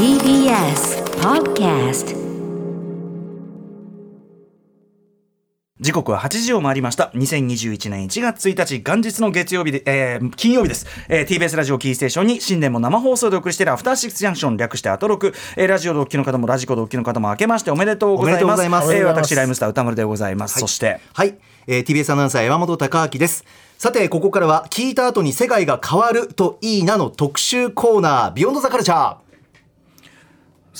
TBS Podcast 時刻は8時を回りました。2021年1月1日元日の月曜日で、えー金曜日です、えー TBS ラジオキーステーションに新年も生放送でお送りしているアフターシックスジャンクション略してアトロク、えーラジオ同期の方もラジコ同期の方も明けましておめでとうございます。おめでとうございます。えー私ライムスター歌丸でございます、そして。はい、えー TBS アナウンサー山本貴明です。さてここからは聞いた後に世界が変わるといいなの特集コーナービヨンドザカルチャー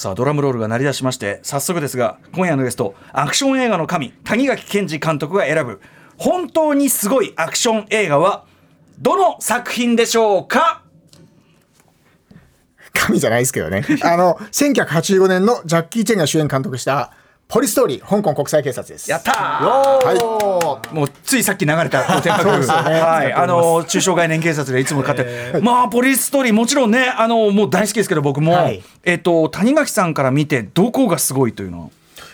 さあドラムロールが鳴り出しまして早速ですが今夜のゲストアクション映画の神谷垣健二監督が選ぶ本当にすごいアクション映画はどの作品でしょうか？神じゃないですけどね。あの、1985年のジャッキー・チェンが主演監督した、ポリストーリー、香港国際警察です。やったー。はもうついさっき流れたお手そうですよね。はい、あの中小概念警察でいつも買って、まあポリスストーリーもちろんねあのもう大好きですけど僕も、はい。えっと谷垣さんから見てどこがすごいというのは？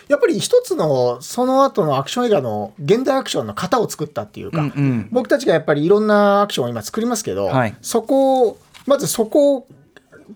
やっぱり一つの、その後のアクション映画の現代アクションの型を作ったっていうか、うんうん。僕たちがやっぱりいろんなアクションを今作りますけど、はい。そこを、まずそこを、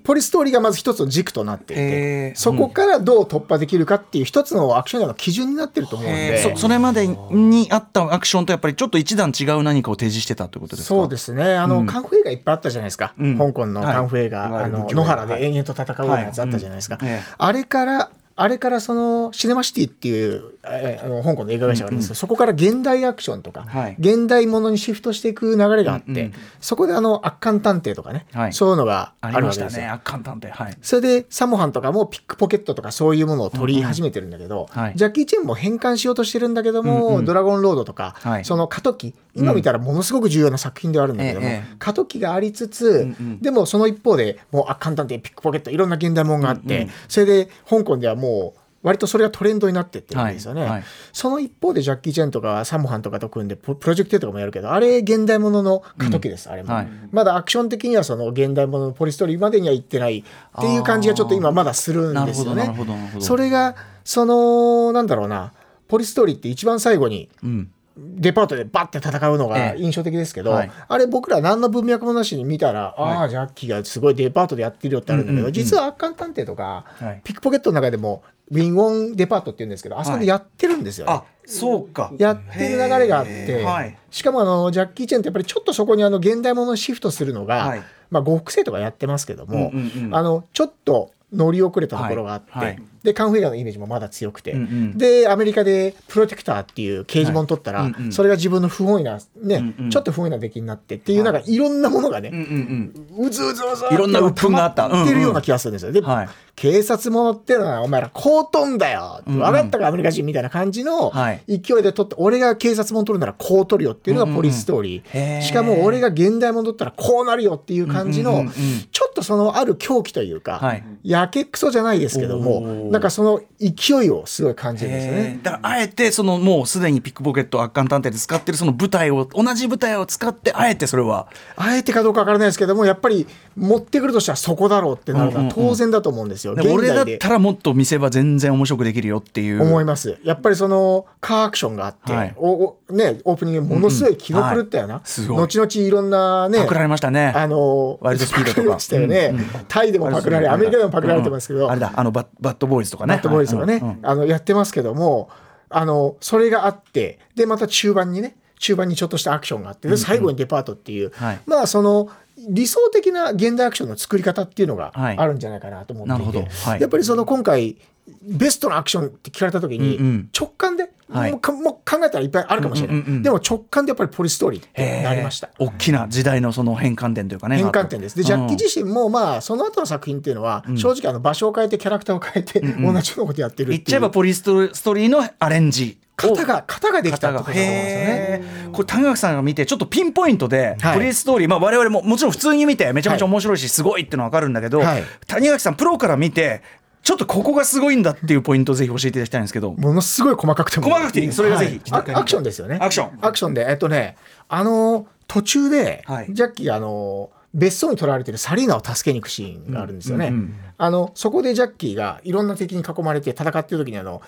ポリストーリーがまず一つの軸となっていて、そこからどう突破できるかっていう一つのアクションの基準になってると思うんで、そそれまでにあったアクションとやっぱりちょっと一段違う何かを提示してたということですか？そうですね、あの、うん。カンフー映画いっぱいあったじゃないですか、うん。香港のカンフー映画、はい。あの野原で延々と戦うようなやつあったじゃないですか、はい。うん。ええあれから、あれからそのシネマシティっていうえーあの香港の映画会社があるんですけど、そこから現代アクションとか、はい。現代ものにシフトしていく流れがあって、うんうんそこであの悪漢探偵とかね、はい。そういうのがあありましたるわけですよ。ね悪漢探偵。はい。それでサモハンとかもピックポケットとかそういうものを取り始めてるんだけど、はい。ジャッキー・チェンも変換しようとしてるんだけども、うんうん。ドラゴンロードとか、はい。その過渡期今見たらものすごく重要な作品ではあるんだけども、ええええ。過渡期がありつつ、んうん。でもその一方でもう悪漢探偵ピックポケットいろんな現代もんがあって、それで香港ではもう割とそれがトレンドになってってるんですよね、はいはいその一方でジャッキー・チェンとかサモハンとかと組んでププロジェクトとかもやるけどあれ現代ものの過渡期です、あれも、はい。まだアクション的にはその現代もののポリストーリーまでには行ってないっていう感じがちょっと今まだするんですよね。それがそのなんだろうなポリストーリーって一番最後にうんデパートでバッて戦うのがええ。印象的ですけど、はい。あれ僕ら何の文脈もなしに見たら、ああジャッキーがすごいデパートでやってるよってあるんだけど、うんうんうん。実は圧巻探偵とか、はい。ピックポケットの中でもウィンウォンデパートって言うんですけどあそこでやってるんですよね。あそうか。やってる流れがあって、しかもあのジャッキー・チェンってやっぱりちょっとそこにあの現代ものにシフトするのが、はい。まあ、呉服生とかやってますけども、うんうんうん。あのちょっと乗り遅れたところがあって、はい。はいでカンフー映画のイメージもまだ強くて、うんうん。でアメリカでプロテクターっていう刑事本取ったら、はいうんうん。それが自分の不本意な、ねうんうん。ちょっと不本意な出来になってっていう、なんかい。ろんなものがね、うんうんうずうずうずいろんな鬱憤があった。ってるような気がするんですよ。で、はい。警察ものってのはお前らこう飛んだよ、うんうん。分かったかアメリカ人みたいな感じのはい。勢いで取って、俺が警察もの取るならこう取るよっていうのがポリスストーリー、へー。しかも俺が現代もの取ったらこうなるよっていう感じのうんうんうんうん。ちょっとそのある狂気というか、はい。やけくそじゃないですけどおもー。なんかその勢いをすごい感じるんですよへねー。だからあえてそのもうすでにピックポケット圧巻探偵で使ってるその舞台を同じ舞台を使ってあえてそれは。あえてかどうかわからないですけどもやっぱり持ってくるとしたらそこだろうってなるのは当然だと思うんですよ。でも俺だ現代で。ったらもっと見せ場全然面白くできるよっていう。思いますやっぱりそのカーアクションがあって、はい。おおね、オープニングものすごい気の狂ったような、うん。はい。後々いろんなねパクられましたね。あのワイルドスピードとかね、タイでもパクられアメリカでもパクられてますけど、うん。あれだあのバッバッドボーイズとかね。バッドボーイズとかね、あのやってますけどもあのそれがあってでまた中盤にね中盤にちょっとしたアクションがあってで最後にデパートっていう、はい。まあその理想的な現代アクションの作り方っていうのがはい。あるんじゃないかなと思っていて、なるほど。はい。やっぱりその今回ベストのアクションって聞かれた時に、直感で、はい。もうかもう考えたらいっぱいあるかもしれない、うんうんうんでも直感でやっぱりポリストーリーってなりました。大きな時代のその変換点というかね。変換点です。で、ジャッキーうん自身も、まあ、その後の作品っていうのは、正直、あの、場所を変えて、キャラクターを変えて、同じようなことやってるって。言っちゃえばポリストーリーのアレンジ。型が、型ができたってことだと思うんですよね。これ谷垣さんが見てちょっとピンポイントで、はい。ポリスストーリー、まあ、我々ももちろん普通に見てめちゃめちゃ面白いしすごいっていうのは分かるんだけど、はい。谷垣さんプロから見てちょっとここがすごいんだっていうポイントをぜひ教えていただきたいんですけど。ものすごい細かくても。細かくていい。それがぜひ。はいあアクションですよね。アクション。アクションで、えっとね、あの、途中で、はい。ジャッキーが、あの、別荘に取られてるサリーナを助けに行くシーンがあるんですよね。うんうんうん。あの、そこでジャッキーがいろんな敵に囲まれて戦ってる時に、あの、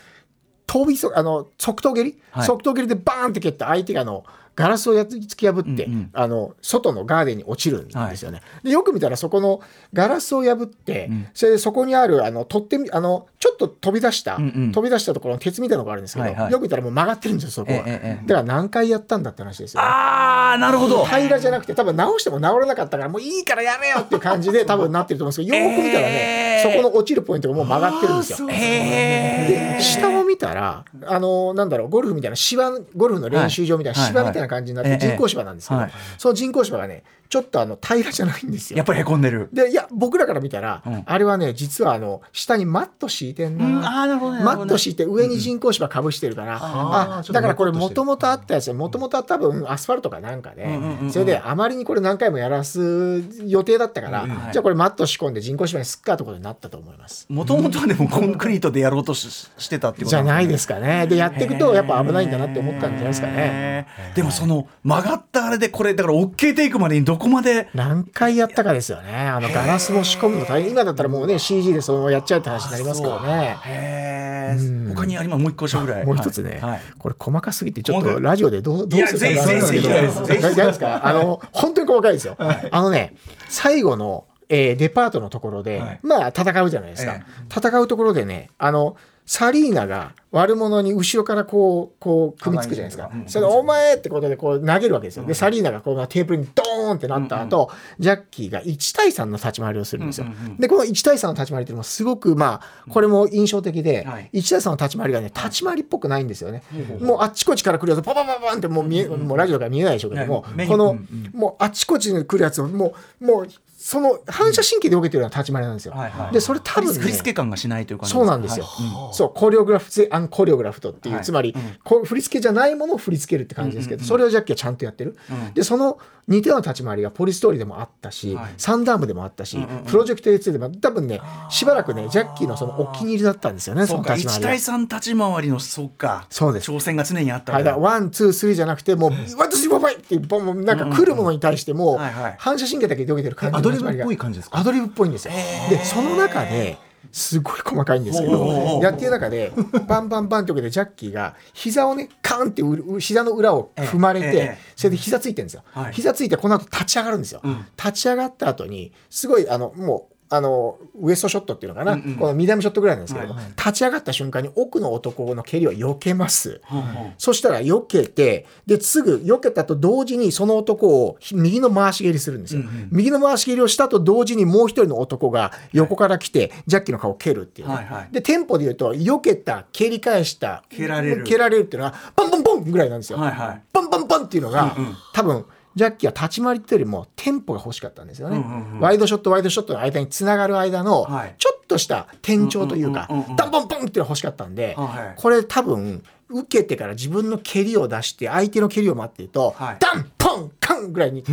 飛びそあの側頭蹴り、はい。側頭蹴りでバーンって蹴って相手があのガラスをやっ突き破って、うんうん。あの外のガーデンに落ちるんですよね。でよく見たらそこのガラスを破って、ん。それでそこにあるあの取ってみあのちょっと飛び出した、うんうん。飛び出したところの鉄みたいなのがあるんですけど、はいはい。よく見たらもう曲がってるんですよそこは。ええええ。だから何回やったんだって話ですよね。ああなるほど。平らじゃなくて多分直しても直らなかったからもういいからやめよっていう感じで多分なってると思うんですけどよーく見たらね、えーそこの落ちるポイントがもう曲がってるんですよ。で下を見たらあのなんだろうゴルフみたいな芝ゴルフの練習場みたいなはい。芝みたいな感じになって人工芝なんですけど、はい。その人工芝がねちょっとあの平らじゃないんですよ。やっ。ぱりへこんでる。でいや僕らから見たら、うん。あれはね実はあの下にマット敷いてんな、うんあーなるほどねマット敷いて上に人工芝かぶしてるから、あーちょっとあだからこれもともとあったやつもともとは多分アスファルトかなんかで、うんうんうんそれであまりにこれ何回もやらす予定だったから、うんうんじゃあこれマット仕込んで人工芝にすっかってことになったと思います。もともとはでもコンクリートでやろうとししてたってことじゃないですすかね。でやっていくとやっぱ危ないんだなって思ったんじゃないですかね。でもその曲がったあれでこれだから OK テイクまでにどこまで。何回やったかですよね。あのガラスも仕込むの大変。今だったらもうね CG でそのままやっちゃうって話になりますからね。へえ他にあります？もう一個しぐらい。もう一つね、はい。これ細かすぎてちょっとラジオでどうどうするかかんないけど。ぜひ大丈夫ですか？あの 本当に細かいですよ。あのね最後の、えーデパートのところで、はい。まあ戦うじゃないですか、え。戦うところでねあのサリーナが悪者に後ろからこうこう組みつくじゃないですか、うんそれでお前ってことでこう投げるわけですよ、でサリーナがこうテーブルにドーンってなった後、ジャッキーが1対3の立ち回りをするんですよ、でこの1対3の立ち回りっていうのもすごくまあこれも印象的で、はい。1対3の立ち回りがね立ち回りっぽくないんですよね、もうあっちこっちから来るやつパパパパンってもう見えもうラジオから見えないでしょうけども、この、うんもうあっちこっちに来るやつをもうもうその反射神経で受けてるような立ち回りなんですよ、はいはい。でそれ多分ね振り付け感がしないという感じ。そうなんですよ、はい。そうコレオグラフゼアンコレオグラフトっていう、はい。つまり、う振り付けじゃないものを振り付けるって感じですけど、それをジャッキーはちゃんとやってる、うん。でその似たような立ち回りがポリストーリーでもあったし、はい。サンダーアームでもあったし、うんうんうん。プロジェクト A2 でも多分ねしばらくねジャッキーのそのお気に入りだったんですよねそそうか1の立ち回りが対3立ち回りのそうか。そうです。挑戦が常にあったはい、だから one、two、three じゃなくて、もう、 one、two、three、four、five ってなんか来るものに対しても、はいはい。反射神経だけで受けてる感じリブっぽい感じですか？アドリブっぽいんですよ。で、その中で、すごい細かいんですけど、うやってる中で、バンバンバンって受けて、ジャッキーが、膝をね、カーンって膝の裏を踏まれてそれで膝ついてるんですよ。はい。膝ついて、この後立ち上がるんですよ。ん。立ち上がった後に、すごい、あの、もう、あのウエストショットっていうのかな、うんうん。このミディアムショットぐらいなんですけども、はい。立ち上がった瞬間に奥の男の蹴りを避けます。うんうんそしたら避けて、で、すぐ避けたと同時にその男をひ右の回し蹴りするんですよ。うんうん。右の回し蹴りをしたと同時にもう一人の男が横から来て、ジャッキーの顔を蹴るっていう。ね、はいはい。で、テンポで言うと、避けた、蹴り返した、蹴られる。蹴られるっていうのが、パンパンポンぐらいなんですよ。はいはい。パンパンパンっていうのが、うんうん。多分、ジャッキーは立ち回りっていうよりもテンポが欲しかったんですよね、うんうんうん。ワイドショットワイドショットの間につながる間のはい。ちょっとした転調というかダンポンポンっていうのが欲しかったんで、はい。これ多分受けてから自分の蹴りを出して相手の蹴りを待ってると、はい。ダンポンカンぐらいに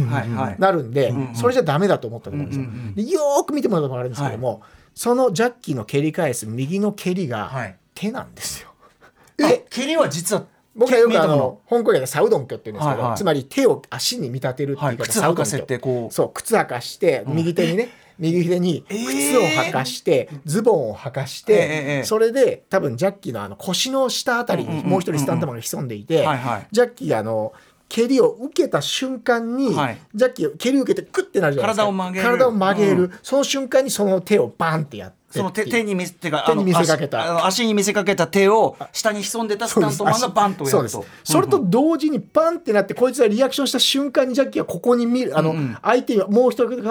なるんで、それじゃダメだと思ったと思うんですよ。うんうんうんでよーく見てもらうと分かるんですけども、そのジャッキーの蹴り返す右の蹴りがはい。手なんですよ。え蹴りは実は僕はよくあの香港でサウドンキョって言うんですけど、はいはい。つまり手を足に見立てるっていう言い方、はい。サウドンキョ。てこう。そう靴履かして右手にね、右手にえー。靴を履かして、ズボンを履かして、ええええそれで多分ジャッキーのあの腰の下あたりうんうんうんにもう一人スタントマンが潜んでいて、ジャッキーがあの蹴りを受けた瞬間に、はい。ジャッキー蹴りを受けてクッてなるじゃないですか。体を曲げる。体を曲げる、その瞬間にその手をバンってやってその手手に見せてか手に見せかけた。足に見せかけた手を下に潜んでたスタントマンがバンとやそうです。るとそれと同時にバンってなってこいつがリアクションした瞬間にジャッキーはここに見るあの、うんうん。相手にもう一人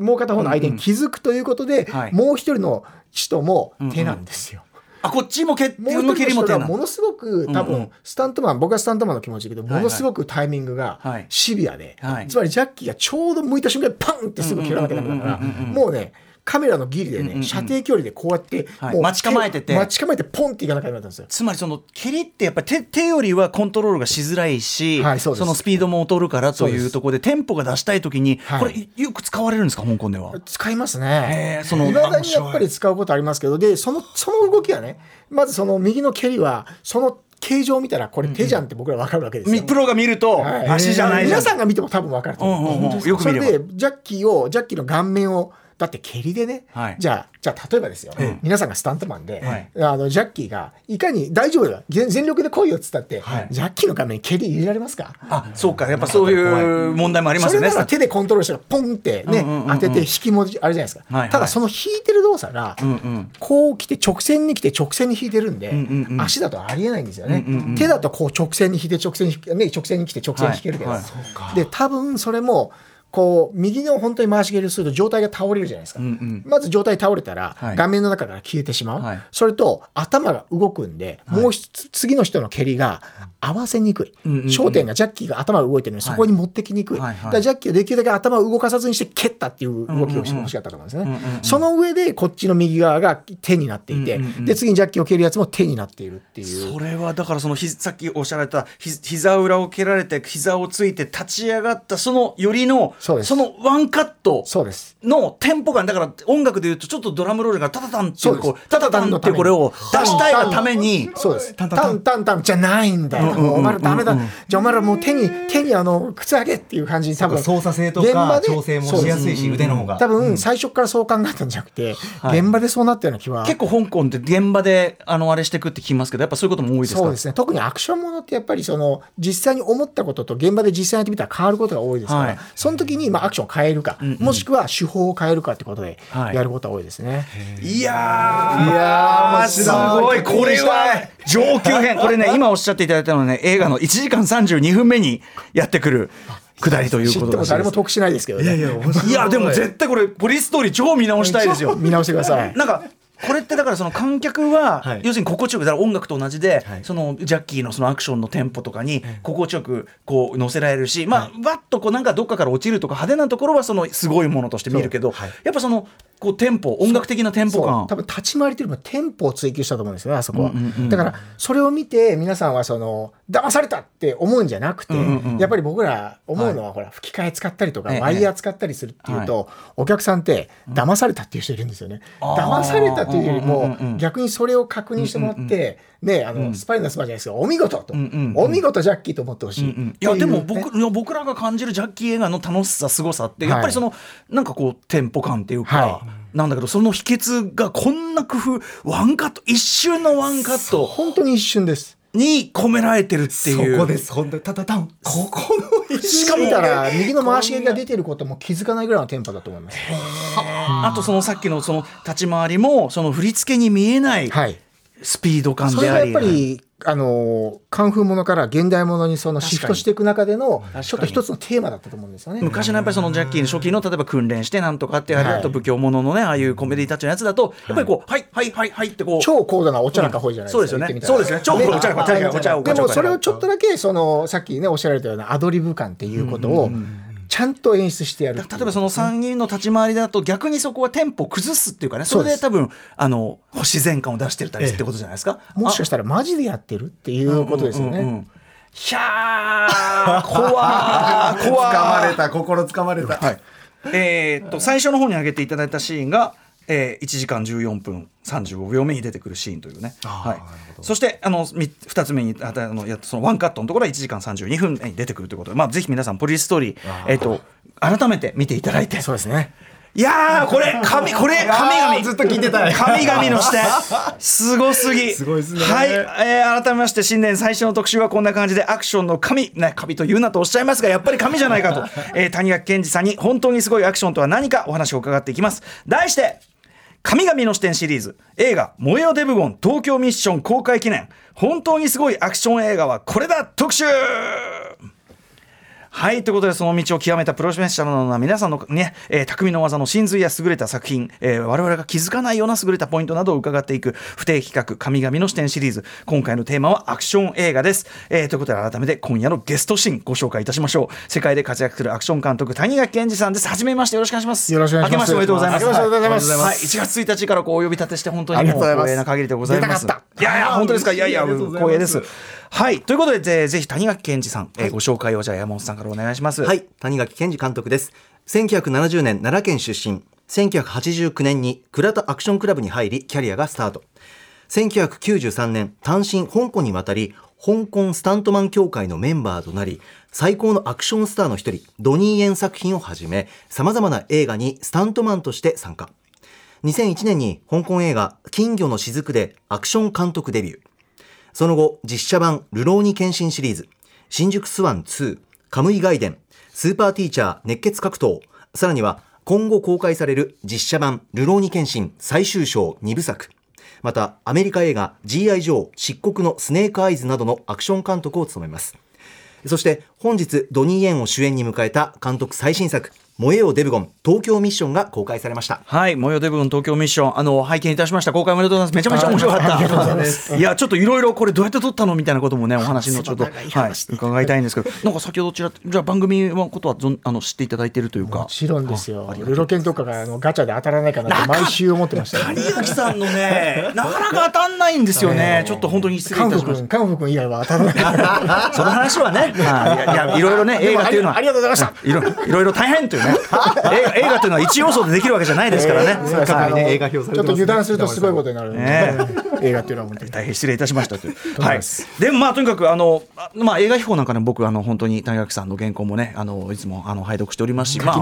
もう片方の相手に気づくということで、はい。もう一人の人も手なんですよ。あこっちも蹴ってもう蹴りも手ものすごく多分、うん。うんスタントマン僕はスタントマンの気持ちだけど、はいものすごくタイミングがはい。シビアで、はい。つまりジャッキーがちょうど向いた瞬間にパンってすぐ蹴らなきゃダメだからうんうんうんうんうん。もうねカメラのギリでね、射程距離でこうやって、はい。待ち構えてて。待ち構えてポンっていかなきゃダメだったんですよ。つまりその蹴りってやっぱり手手よりはコントロールがしづらいし、はいそうです。のスピードも劣るからというところでテンポが出したい時に、はい。これよく使われるんですか香港では？使いますね。そのいまだにやっぱり使うことありますけどでそのその動きはねまずその右の蹴りはその形状を見たらこれ手じゃんって僕ら分かるわけですよ。みプロが見ると、はい。足じゃない皆さんが見ても多分分かると思う、うんうんうん。よく見れば。それでジャッキーをジャッキーの顔面をだって蹴りでね、はい。じゃあじゃあ例えばですよ、皆さんがスタントマンで、はい。あのジャッキーがいかに大丈夫だ全全力で来いよっつったって、はい。ジャッキーの画面に蹴り入れられますか？あそうか。やっぱそういう問題もありますよね。それなら手でコントロールしてポンってね、うんうんうんうん。当てて引きもあるじゃないですか、はいはい。ただその引いてる動作が、うんうん。こう来て直線に来て直線に引いてるんで、んうんうん。足だとありえないんですよね、うんうんうん手だとこう直線に引いて直線にね、直線に来て直線に引けるけど、はい。はい。で多分それもこう右の本当に回し蹴りをすると状態が倒れるじゃないですか、うんうん。まず状態倒れたら、はい。画面の中から消えてしまう、はい。それと頭が動くんで、もう一つ次の人の蹴りが合わせにくい、うんうんうん。焦点がジャッキーが頭が動いてるのにそこに持ってきにくい、はいはい。だからジャッキーはできるだけ頭を動かさずにして蹴ったっていう動きをしてほしかったと思うんですね、うんうんうんその上でこっちの右側が手になっていて、うんうんうんで次にジャッキーを蹴るやつも手になっているっていう。それはだからそのひさっきおっしゃられたひ膝裏を蹴られて膝をついて立ち上がったそのよりのそのワンカットそうです。のテンポ感。だから音楽でいうとちょっとドラムロールがタタタンっていうこそうタタタンってこれを出したいがために。そうです。タンタンタンじゃないんだよ。お前らダメだ。じゃあお前らもう手に手にあの靴上げっていう感じに多分。操作性とか現場で調整もしやすいし腕の方が。多分最初からそう考えたんじゃなくて、はい。現場でそうなったような気は。結構香港って現場であのあれしてくって聞きますけどやっぱそういうことも多いですか？そうですね。特にアクションものってやっぱりその実際に思ったことと現場で実際にやってみたら変わることが多いですから、はい。その時にまあアクションを変えるか、んうん。もしくは手法を変えるかってことではい。やることが多いですね。いやー。いやーすごいこれは上級編。これね今おっしゃっていただいたのはね映画の1時間32分目にやってくるくだりということでも誰も得しないですけどね。いやでも絶対これポリストーリー超見直したいですよ。見直してください。なんかこれってだからその観客は、はい。要するに心地よくだから音楽と同じで、はい。そのジャッキーのそのアクションのテンポとかに心地よくこう乗せられるし、まあわっとこうなんかどっかから落ちるとか派手なところはそのすごいものとして見るけど、やっぱそのこうテンポ音楽的なテンポ感。多分立ち回りというよりもテンポを追求したと思うんですよねあそこは、うんうんうんだからそれを見て皆さんはその騙されたって思うんじゃなくて、んうんうんやっぱり僕ら思うのは、ほら吹き替え使ったりとか、ええワイヤー使ったりするっていうと、お客さんって騙されたっていう人いるんですよね、騙されたというよりも、うんうんうんうん逆にそれを確認してもらって、ねあの、スパイのスパじゃないですけどお見事と、んうんうん。お見事ジャッキーと思ってほしい、うんうん。いやでも僕僕らが感じるジャッキー映画の楽しさすごさってやっぱりその、なんかこうテンポ感っていうか、はなんだけどその秘訣がこんな工夫ワンカット一瞬のワンカット本当に一瞬です。に込められてるってそいう。こです本当に。タタタンここの一しかも見たら右の回し蹴りが出てることも気づかないぐらいのテンポだと思います。あとそのさっきのその立ち回りもその振り付けに見えないはいスピード感であり、それがやっぱり、あのカンフーものから現代ものにそのシフトしていく中でのちょっと一つのテーマだったと思うんですよね。昔のやっぱりそのジャッキーの初期の例えば訓練してなんとかってやるはい。あと武教もののねああいうコメディタッチのやつだとやっぱりこうはい。はいはいはいってこう超高度なお茶なんかほいじゃないですか。そうですよねそうですね。超高度なお茶なんかね確かにお茶をでもそれをちょっとだけそのさっきねおっしゃられたようなアドリブ感っていうことをちゃんと演出してやる例えばその3人の立ち回りだと逆にそこはテンポを崩すっていうかねそれで多分あの自然感を出してたりってことじゃないですか？もしかしたらマジでやってるっていうことですよね。うんうんうんひゃー怖ー 怖ー。掴まれた心掴まれた。はい、えーっと最初の方に挙げていただいたシーンが、えー、1時間14分35秒目に出てくるシーンというね、はい、そしてあの2つ目にああのやそのワンカットのところは1時間32分に出てくるということで、まあ、ぜひ皆さんポリストーリー、えーっと改めて見ていただいて。そうですね。いやーこれ神これ神々。ずっと聞いてたい。神々の視点。すごすぎ。すごいですね。はい、えー改めまして新年最初の特集はこんな感じでアクションの神。ね神と言うなとおっしゃいますがやっぱり神じゃないかと、えー谷垣健二さんに本当にすごいアクションとは何かお話を伺っていきます。題して神々の視点シリーズ。映画「燃えよデブゴン東京ミッション」公開記念。本当にすごいアクション映画はこれだ！特集はいということでその道を極めたプロフェッショナルな皆さんのね、えー匠の技の真髄や優れた作品、えー我々が気づかないような優れたポイントなどを伺っていく不定期企画神々の視点シリーズ今回のテーマはアクション映画です、えーということで改めて今夜のゲストシーンご紹介いたしましょう。世界で活躍するアクション監督谷垣健二さんです。初めましてよろしくお願いします。よろしくお願いします。明けましておめでとうございます。明けましておめでとうございます。はい、1月1日からこうお呼び立てして本当にもう光栄な限りでございます。いやいや本当ですか？いやいや光栄ですはいということでぜぜひ谷垣健二さん、えーご紹介をじゃあ山本さんからお願いしますはい、谷垣健二監督です。1970年奈良県出身。1989年に倉田アクションクラブに入り、キャリアがスタート。1993年、単身香港に渡り、香港スタントマン協会のメンバーとなり最高のアクションスターの一人ドニー・エン作品をはじめ様々な映画にスタントマンとして参加2001年に香港映画金魚の雫でアクション監督デビューその後実写版ルローニケンシリーズ新宿スワン2カムイ外伝スーパーティーチャー熱血格闘さらには今後公開される実写版ルローニケンシン最終章2部作またアメリカ映画 G.I. ジョー漆黒のスネークアイズなどのアクション監督を務めますそして本日ドニー・エンを主演に迎えた監督最新作燃えよデブゴン東京ミッションが公開されました。はい燃えよデブゴン東京ミッション。あの拝見いたしました。公開おめでとうございます。めちゃめちゃ面白かった。いやちょっといろいろこれどうやって撮ったのみたいなこともねお話のちょっと、はい、伺いたいんですけど。なんか先ほどちらじゃあ番組のことはあの知っていただいているというか。もちろんですよ。ルロケンとかがあのガチャで当たらないかなって毎週思ってました。谷垣さんのねなかなか当たんないんですよね。ちょっと本当に失礼いたしましたカンフ君以外は当たらない。その話はね、い。やいろいろね映画っていうのは。ありがとうございました。いろいろ大変というね映画というのは一要素でできるわけじゃないですからね。えー、ね映画表ちょっと油断するとすごいことになる、ね、映画っていうのは本当に大変失礼いたしましたという。はい。でもまあとにかくあのまあ映画秘宝なんかね僕あの本当に谷垣さんの原稿もねあのいつもあの拝読しておりますし、まあ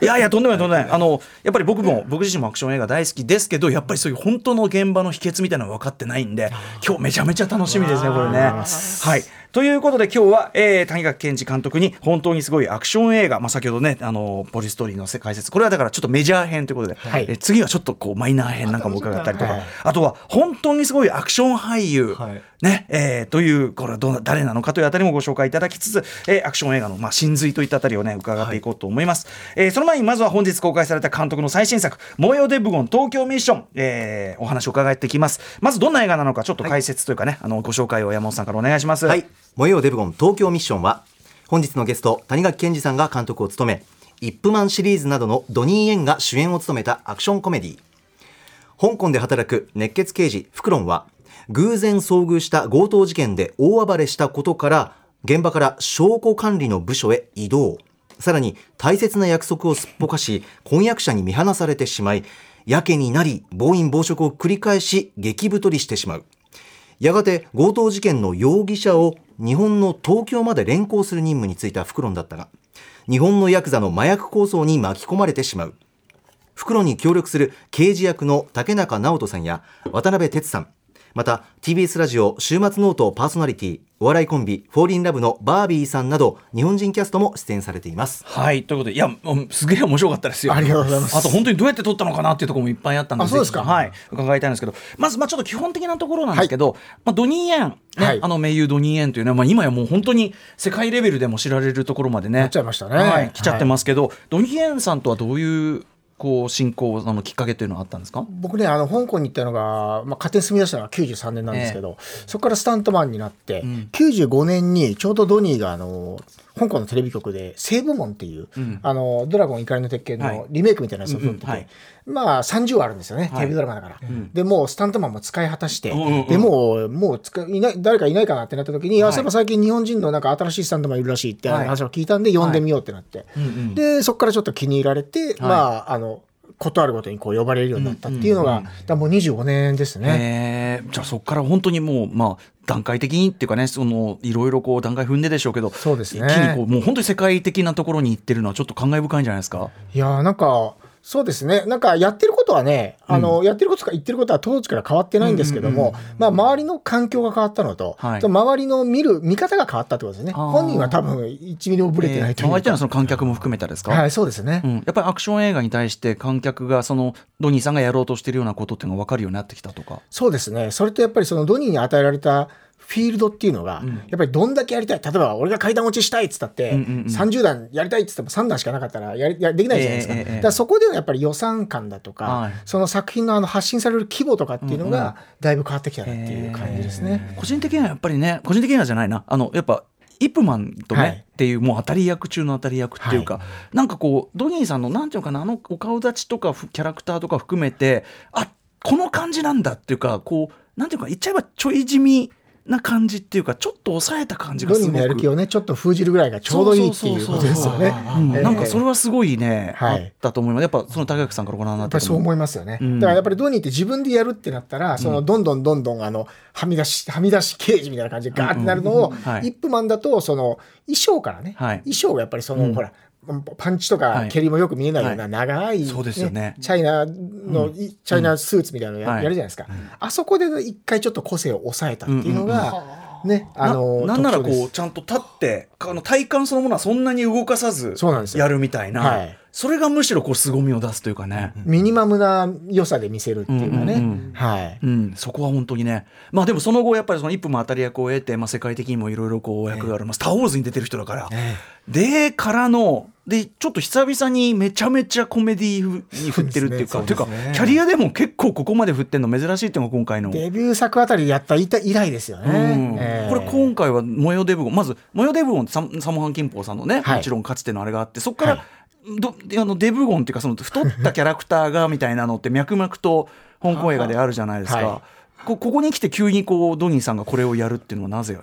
いやいやとんでもないとんでもないあのやっぱり僕も僕自身もアクション映画大好きですけどやっぱりそういう本当の現場の秘訣みたいなの分かってないんで今日めちゃめちゃ楽しみですねこれね。はい。ということで今日は、えー、谷垣健二監督に本当にすごいアクション映画、まあ、先ほどねあのポリストーリーの解説これはだからちょっとメジャー編ということで、はい、え次はちょっとこうマイナー編なんかも伺ったりとか、はい、あとは本当にすごいアクション俳優、はい、ねえー、というこれはど誰なのかというあたりもご紹介いただきつつ、えー、アクション映画の、まあ、真髄といったあたりをね伺っていこうと思います、はい、えー、その前にまずは本日公開された監督の最新作「燃えよデブゴン東京ミッション」えー、お話を伺ってきます。まずどんな映画なのかちょっと解説というかね、あのご紹介を山本さんからお願いします。はい燃えよデブゴン東京ミッションは本日のゲスト谷垣健二さんが監督を務めイップマンシリーズなどのドニー・エンが主演を務めたアクションコメディ香港で働く熱血刑事フクロンは偶然遭遇した強盗事件で大暴れしたことから現場から証拠管理の部署へ移動。さらに大切な約束をすっぽかし婚約者に見放されてしまいやけになり暴飲暴食を繰り返し激太りしてしまう。やがて強盗事件の容疑者を日本の東京まで連行する任務についたフクロンだったが日本のヤクザの麻薬抗争に巻き込まれてしまう。フクロンに協力する刑事役の竹中直人さんや渡辺哲さんまた TBS ラジオ週末ノートパーソナリティお笑いコンビフォーリンラブのバービーさんなど日本人キャストも出演されています。はいということでいやすげえ面白かったですよ。ありがとうございます。あと本当にどうやって撮ったのかなっていうところもいっぱいあったんであそうですか。はい伺いたいんですけど。まずまあちょっと基本的なところなんですけど、はい、まあドニーエンね、はい、あの名優ドニーエンというね、まあ、今やもう本当に世界レベルでも知られるところまでね、ちゃいましたね、はい、来ちゃってますけど、はい、ドニーエンさんとはどういうこう進行のきっかけというのはあったんですか？僕ねあの香港に行ったのが、まあ、家庭住み出したのが93年なんですけど、えー、そこからスタントマンになって、うん、95年にちょうどドニーがあの香港のテレビ局で「西部門」っていう、うん、あのドラゴン怒りの鉄拳のリメイクみたいなやつを撮ってて、はいまあ30話あるんですよね、はい、テレビドラマだから、うん、でもうスタントマンも使い果たして、うんでもうもう使いない誰かいないかなってなった時に、はい、そういえば最近日本人のなんか新しいスタントマンいるらしいって話を聞いたんで呼んでみようってなって、はい、でそこからちょっと気に入られて、まああのことあるごとにこう呼ばれるようになったっていうのが、うんうん、もう25年ですね。じゃあそこから本当にもうまあ段階的にっていうかねそのいろいろこう段階踏んででしょうけどそうですね。一気にこうもう本当に世界的なところに行ってるのはちょっと感慨深いんじゃないですか？いやなんかそうですね。なんかやってることはね、あの、うん、やってることとか言ってることは当時から変わってないんですけども、まあ周りの環境が変わったのと、はい、と周りの見る見方が変わったってことですね。本人は多分1ミリもぶれてないというか。えー、周りはその観客も含めたですか？はい、そうですね、うん、やっぱりアクション映画に対して観客がそのドニーさんがやろうとしているようなことっていうのが分かるようになってきたとか。そうですね。それとやっぱりそのドニーに与えられたフィールドっていうのが、やっぱりどんだけやりたい例えば俺が階段落ちしたいっつったって、うんうんうん、30段やりたいっつっても3段しかなかったらやりやできないじゃないですか,、えーえー、だからそこでのやっぱり予算感だとか、はい、その作品のあの発信される規模とかっていうのがだいぶ変わってきたなっていう感じですね、え。ー、個人的にはやっぱりね個人的にはじゃないな。あのやっぱイップマンとね、はい、っていうもう当たり役中の当たり役っていうか、はい、なんかこうドニーさんのなんていうかなあのお顔立ちとかキャラクターとか含めてあこの感じなんだっていうかこうなんていうか言っちゃえばちょい地味な感じっていうかちょっと抑えた感じがすごく。のやる気をねちょっと封じるぐらいがちょうどいいっていうことですよね。なんかそれはすごいね、はいあったと思います。やっぱその高垣さんからご覧になってやっぱりそう思いますよね、うん。だからやっぱりドニーって自分でやるってなったら、そのどんどんどんどんあのはみ出しはみ出し刑事みたいな感じでガーってなるのを、はい。イップマンだとその衣装からね、はい。衣装がやっぱりその、うん。ほらパンチとはい。か蹴りもよく見えないような長い、そうですよね。チャイナの、いチャイナスーツみたいなのや,、るじゃないですか、あそこで一回ちょっと個性を抑えたっていうのが、ねあのななんならこうちゃんと立ってあの体幹そのものはそんなに動かさずそうなんですよ。やるみたいな。はいそれがむしろこう凄みを出すというかね、ミニマムな良さで見せるっていうかね、うんうんうん。はい。うん、そこは本当にね、まあでもその後、やっぱりその一歩も当たり役を得て、まあ、世界的にもいろいろこう役がある、まあ、スター・ウォーズに出てる人だから、でからの、で、ちょっと久々にめちゃめちゃコメディに振ってるっていうか、そうっていうか、キャリアでも結構ここまで振ってるの珍しいっていうのが今回の。デビュー作あたりでやった以来ですよね。うん。えーこれ今回は「模様デブゴン」まず「模様デブゴン」ってササモハン・キンポーさんのね、はい。もちろんかつてのあれがあってそこから、はいどあのデブゴンっていうかその太ったキャラクターがみたいなのって脈々と香港映画であるじゃないですか、はこここに来て急にこうドニーさんがこれをやるっていうのはなぜ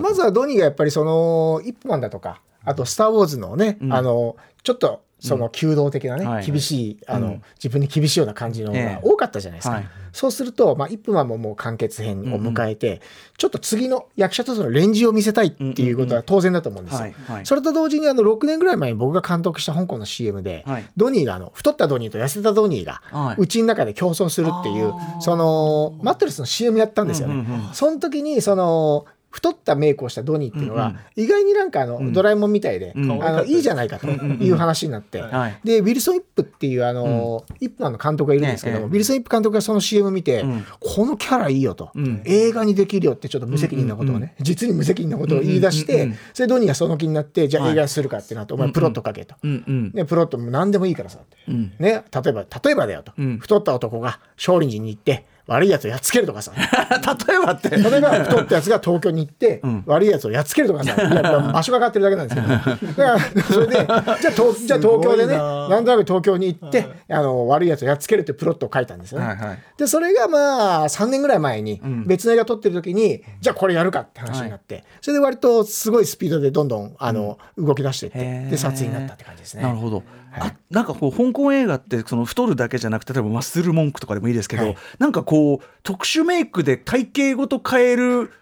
まずはドニーがやっぱりその「イップマン」だとかあと「スター・ウォーズ」のね、うん。あのちょっとその弓道的なね、うんはい。厳しいあの、うん。自分に厳しいような感じのええ。が多かったじゃないですか、はい。そうすると、まあ、イップマンももう完結編を迎えて、ちょっと次の役者とそのレンジを見せたいっていうことは当然だと思うんですよ。はいはい。それと同時にあの6年ぐらい前に僕が監督した香港の CM で、はい。ドニーがあの太ったドニーと痩せたドニーがはい。うちの中で競争するっていう、そのマットレスの CM やったんですよね。うんうんうん。その時にその太ったメイクをしたドニーっていうのが、うん意外になんかあの、ドラえもんみたいで、うん。あのいいじゃないかという話になって、はい。でウィルソン・イップっていうあの、イップマンの監督がいるんですけどウィルソン・イップ監督がその CM 見て、うん。このキャラいいよと、うん。映画にできるよってちょっと無責任なことをね、実に無責任なことを言い出して、それでドニーがその気になってじゃあはい。映画にするかってなって、お前プロット書けと。うんうん。ね、プロットも何でもいいからさって、うん。ね、例えば例えばだよと、うん。太った男が少林寺に行って悪いやつをやっつけるとかさ。例えばって。例えば太ったやつが東京に行って、ん。悪いやつをやっつけるとかさ。場所が変わってるだけなんですけどだから それでじゃあ東じゃあ東京でねな。んとなく東京に行って、あの悪いやつをやっつけるってプロットを書いたんですよね。はいはい。でそれがまあ3年ぐらい前にん。別の映画撮ってる時に、じゃあこれやるかって話になって、それで割とすごいスピードでどんどんあの、動き出していってで撮影になったって感じですね。なるほど、あなんかこう香港映画ってその太るだけじゃなくて例えばマッスル文句とかでもいいですけど、はい。なんかこう特殊メイクで体型ごと変える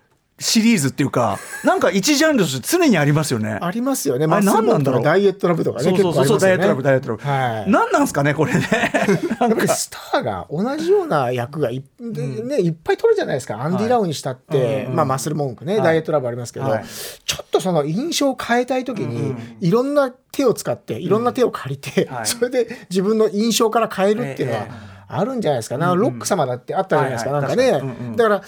シリーズっていうかなんか一ジャンルとして常にありますよね。ありますよね。あれマッスル何なんだろう？ダイエットラブとかね、そうそうそうね。ダイエットラブダイエットラブ、はい。何なんですかねこれね。やっぱりスターが同じような役がい,、でね、いっぱい取るじゃないですか。アンディ・ラウにしたって、まあ、マッスル文句ね、ダイエットラブありますけど、はい。ちょっとその印象を変えたい時に、いろんな手を使って、いろんな手を借りて、はい。それで自分の印象から変えるっていうのはええあるんじゃないですか。なんかロック様だってあったじゃないですか。はいはい。なんかね。うんうん。だから、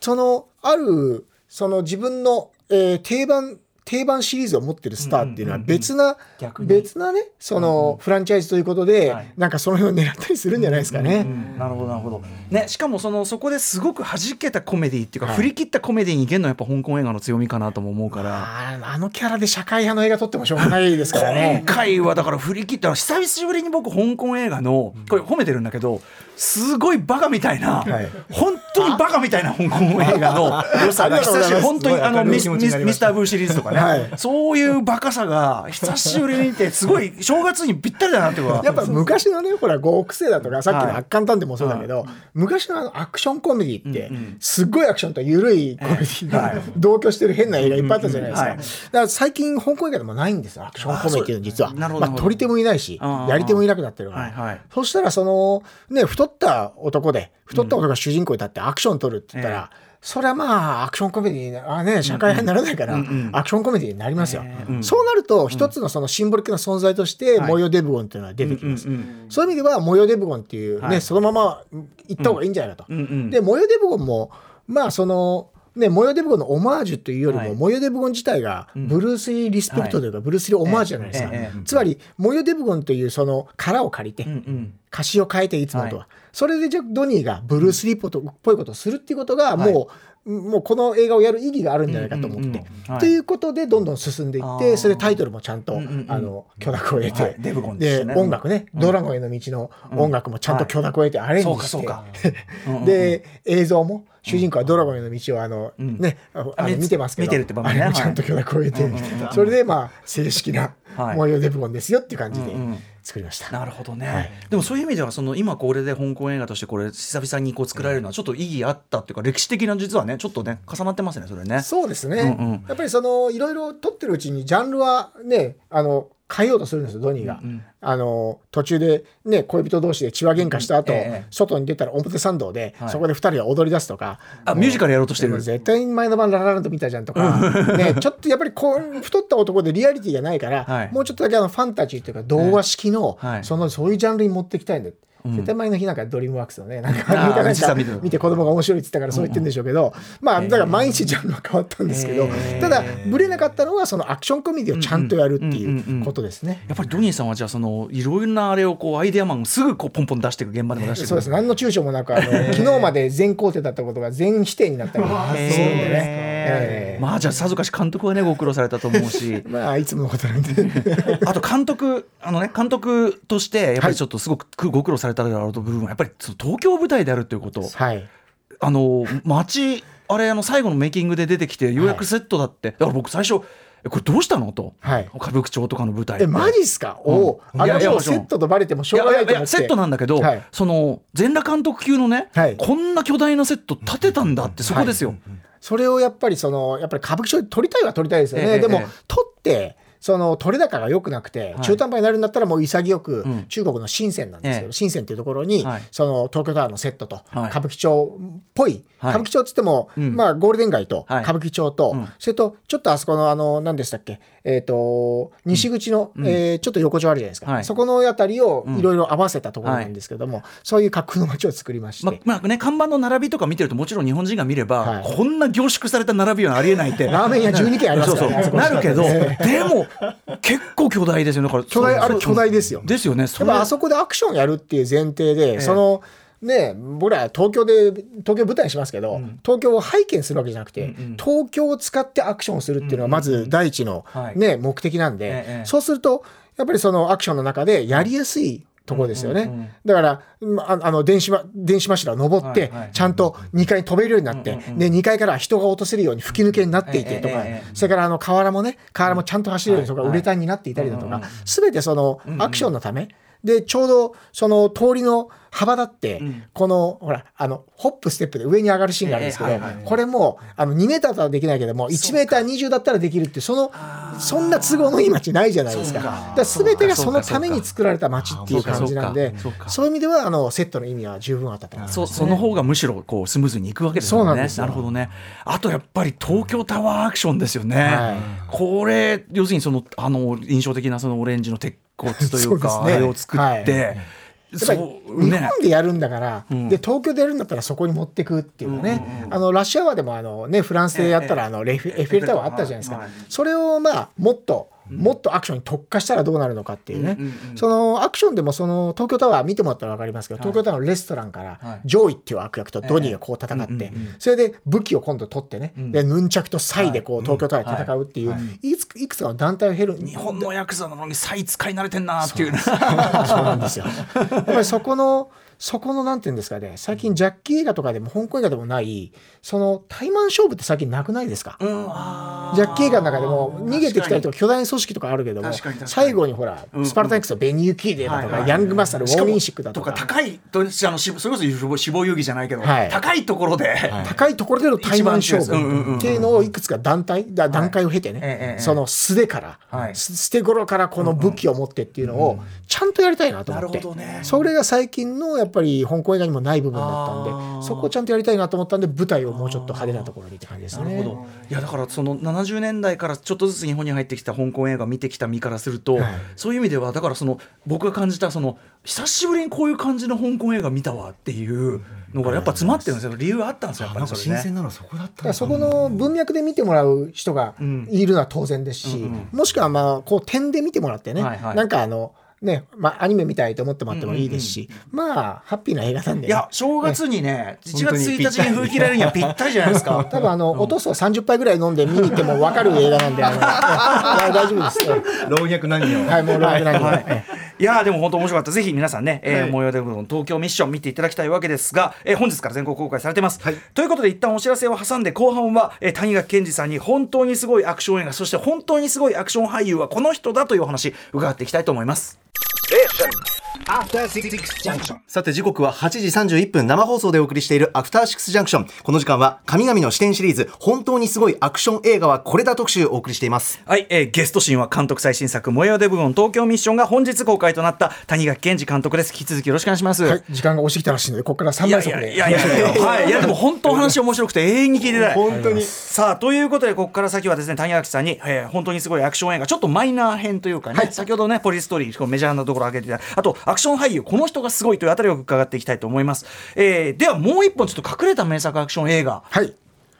その、ある、その自分の、えー定番、定番シリーズを持ってるスターっていうのは別な、別なね、そのフランチャイズということで、はい。なんかその辺を狙ったりするんじゃないですかね。うんなるほどなるほど、ね、しかもそのそこですごく弾けたコメディっていうか、はい。振り切ったコメディにいけるのはやっぱ香港映画の強みかなとも思うから。あーあのキャラで社会派の映画撮ってもしょうがないですから今ね。回はだから振り切ったら久しぶりに僕香港映画のこれ褒めてるんだけどすごいバカみたいな、はい。本当にバカみたいな 香港映画の良さが久しぶり本当にあのミスミスミスターブーシリーズとかね、はい。そういうバカさが久しぶりに見てすごい 正月にぴったりだなってやっぱ昔のね、ほら、極星だとか、さっきの圧巻探偵もそうだけど、昔のあのアクションコメディって、すっごいアクションと緩いコメディが同居してる変な映画いっぱいあったじゃないですか。はい。だから最近、香港映画でもないんですよ、アクションコメディっていうの実は。あそうなるほど。まあ、撮り手もいないし、やり手もいなくなってるから。はいはい。そしたら、その、ね、太った男で、太った男が主人公に立ってアクション撮るって言ったら、それはまあ、アクションコメディー、あね、社会派にならないから、アクションコメディーになりますよ。そうなると、一つのそのシンボリックな存在として、模様デブゴンっていうのは出てきます。そういう意味では、模様デブゴンっていうね、はいそのまま行った方がいいんじゃないかと。で、模様デブゴンも、まあ、その、ね、模様デブゴンのオマージュというよりも、はい。模様デブゴン自体がブルース・リーリスペクトとい。うか、ブルース・リーオマージュじゃないですか。ええええつまり、模様デブゴンというその殻を借りて、うん。うん歌詞を変えていつもとは、はそれでじゃあドニーがブルース・リーっぽいことをするっていうことがもう、もうこの映画をやる意義があるんじゃないかと思って、うんうんうんはいということでどんどん進んでいってそれでタイトルもちゃんと、んうんうんあの許諾を得て、で音楽ね、ドラゴンへの道の音楽もちゃんと許諾を得てアレンジして、そうかそうか。で映像も主人公はドラゴンへの道をあの、ねあのあ見見てますけど見てるってちゃんと許諾を得て、それでまあ正式なはい。模様デブゴンですよっていう感じで。うんうん作りました。なるほどね、はい。でもそういう意味ではその今これで香港映画としてこれ久々にこう作られるのはちょっと意義あったっていうか歴史的な実はねちょっとね重なってますねそれね。そうですね、うんうん。やっぱりそのいろいろ撮ってるうちにジャンルはねあの変えようとするんですよドニーが、あの途中でね恋人同士で痴話喧嘩した後、ええ外に出たら表参道で、はい。そこで二人が踊り出すとか。あミュージカルやろうとしてる。絶対に前の晩ララランド見たじゃんとか、ね、ちょっとやっぱりこう太った男でリアリティがないから、はい。もうちょっとだけあのファンタジーというか童話式の、はい。そのそういうジャンルに持っていきたいんだ絶対前の日なんかドリームワークスのねなんかあーなんか見て子供が面白いって言ったからそう言ってるんでしょうけど、まあだから毎日ジャンルは変わったんですけど、えー。ただブレなかったのはそのアクションコメディをちゃんとやるっていうことですね。やっぱりドニーさんはじゃあそのいろいろなあれをこうアイデアマンをすぐこうポンポン出していく現場でも出してそうです。何の躊躇もなくあの昨日まで全肯定だったことが全否定になったりするんでね。えーまあじゃあさぞかし監督はねご苦労されたと思うし。まあいつものことなんで。あと監督あのね監督としてやっぱりちょっとすごくご苦労されただろうと部分はやっぱりその東京舞台であるということ。はい。あの街あれあの最後のメイキングで出てきてようやくセットだって、だから僕最初えこれどうしたの？と、はい。歌舞伎町とかの舞台えマジっすか、おおう。んあれセットとバレてもしょうがないと思って。セットなんだけど、はい。その全裸監督級のね、はい。こんな巨大なセット立てたんだってそこですよ。それをやっぱりそのやっぱり歌舞伎町で撮りたいは撮りたいですよね、ええでも、ええ。撮ってその取れ高が良くなくて、はい。中途半端になるんだったらもう潔く、うん。中国の深センなんですけど、ええ。深センっていうところに、はい。その東京タワーのセットと、はい。歌舞伎町っぽい、はい。歌舞伎町っつっても、うん。まあゴールデン街とはい。歌舞伎町と、うん。それとちょっとあそこのあの何でしたっけ？えっ、と西口の、えーちょっと横丁あるじゃないですか、はい。そこのあたりをいろいろ合わせたところなんですけども、そういう架空の街を作りまして、ままあね、看板の並びとか見てるともちろん日本人が見れば、はい。こんな凝縮された並びはありえないって。ラーメン屋12軒ありますからなるけどでも結構巨大ですよねだから巨大あれ巨大ですよですよねそあそこでアクションやるっていう前提で、そのね僕ら東京で東京舞台にしますけど、東京を拝見するわけじゃなくて、東京を使ってアクションをするっていうのがまず第一の、はい。ね目的なんで、ええ。そうするとやっぱりそのアクションの中でやりやすいところですよね、だからまああの電子ま電子柱を登って、はいはいちゃんと2階に飛べるようになって、で2階から人が落とせるように吹き抜けになっていてとか、ええええ。それからあの河原もね河原もちゃんと走れるようにとか、はい。ウレタンになっていたりだとか、すべてそのアクションのため、でちょうどその通りの幅だって、このほらあのホップステップで上に上がるシーンがあるんですけど、ええはいはいこれもあの2メーターとはできないけども1メーター20だったらできるってそのそんな都合のいい街ないじゃないですか。だ全てがそのために作られた街っていう感じなんでそういう意味ではあのセットの意味は十分あったと思います。そその方がむしろこうスムーズにいくわけですよね。そうなんですよるほどね。あとやっぱり東京タワーアクションですよね。はいこれ要するにそのあの印象的なそのオレンジの鉄骨というかね。あれを作って、日ね。本でやるんだから、ん。で東京でやるんだったらそこに持ってくっていうかね、あのラッシュアワーでもあの、ね、フランスでやったらあのレフエッフェルタワーあったじゃないですか、はい。それをまあもっともっとアクションに特化したらどうなるのかっていうね、そのアクションでもその東京タワー見てもらったら分かりますけど、東京タワーのレストランからはい。ジョイっていう悪役とドニーがこう戦って、それで武器を今度取ってね、でヌンチャクとサイでこう東京タワーで戦うっていう、い。くついくつかの団体を経る日本のヤクザなのにサイ使い慣れてんなっていう。ね。そうなんですよ。やっぱりそこの、そこのなんていうんですかね、最近ジャッキー映画とかでも香港映画でもない、そのタイマン勝負って最近なくないですか、ジャッキー映画の中でも逃げてきたりとか巨大な組織とかあるけども最後にほら、スパルタン X のベニューキーデーだとか、ヤングマスターのウォーミンシックだとか高いとあのしそれこそ死亡遊戯じゃないけど、はい。高いところで、高いところでの対マン勝負。っていうのをいくつか団体、だ段階を経てね、ええええその素手から、はい。す捨て頃からこの武器を持ってっていうのをちゃんとやりたいなと思って、なるほどね。それが最近のやっぱり香港映画にもない部分だったんでそこをちゃんとやりたいなと思ったんで舞台をもうちょっと派手なところにって感じですね。なるほど。いやだからその70年代からちょっとずつ日本に入ってきた香港映画を見てきた身からすると、はい。そういう意味ではだからその僕が感じたその久しぶりにこういう感じの香港映画見たわっていうのがやっぱ詰まってるんですよ。理由があったんですよやっぱなんかりそれね。新鮮なのはそこだっただからそこの文脈で見てもらう人がいるのは当然ですし、もしくはまあこう点で見てもらってね、はいはい。なんかあのね、まあ、アニメ見たいと思ってもらってもいいですし、まあハッピーな映画なんで、ね、いや正月にね1月1日に封切られるにはぴったりじゃないですか。多分あの、お父さん30杯ぐらい飲んで見に行っても分かる映画なんで、あの、大丈夫です。老若男女。はい、もう老若男女。はいいやーでも本当面白かったぜひ皆さんね、えーはい模様での東京ミッション見ていただきたいわけですが、えー本日から全国公開されてます、はいということで一旦お知らせを挟んで後半は、えー谷垣健二さんに本当にすごいアクション映画そして本当にすごいアクション俳優はこの人だというお話伺っていきたいと思います。Junction. さて時刻は8時31分生放送でお送りしているアフターシックスジャンクションこの時間は神々の視点シリーズ本当にすごいアクション映画はこれだ特集をお送りしています。はい、えーゲストシーンは監督最新作「燃えよデブゴン東京ミッション」が本日公開となった谷垣健二監督です。引き続きよろしくお願いします。はい、時間が押してきたらしいので、ここから3いや倍速で。いやいやいやいや、はい、いやでも本当お話面白くて永遠に聞いてたい。本当に。さあということでここから先はですね谷垣さんに、えー本当にすごいアクション映画ちょっとマイナー編というかね、先ほどねポリストーリーこうメジャーなところを挙げていた。あとアクション俳優この人がすごいというあたりを伺っていきたいと思います。えーではもう一本ちょっと隠れた名作アクション映画はい。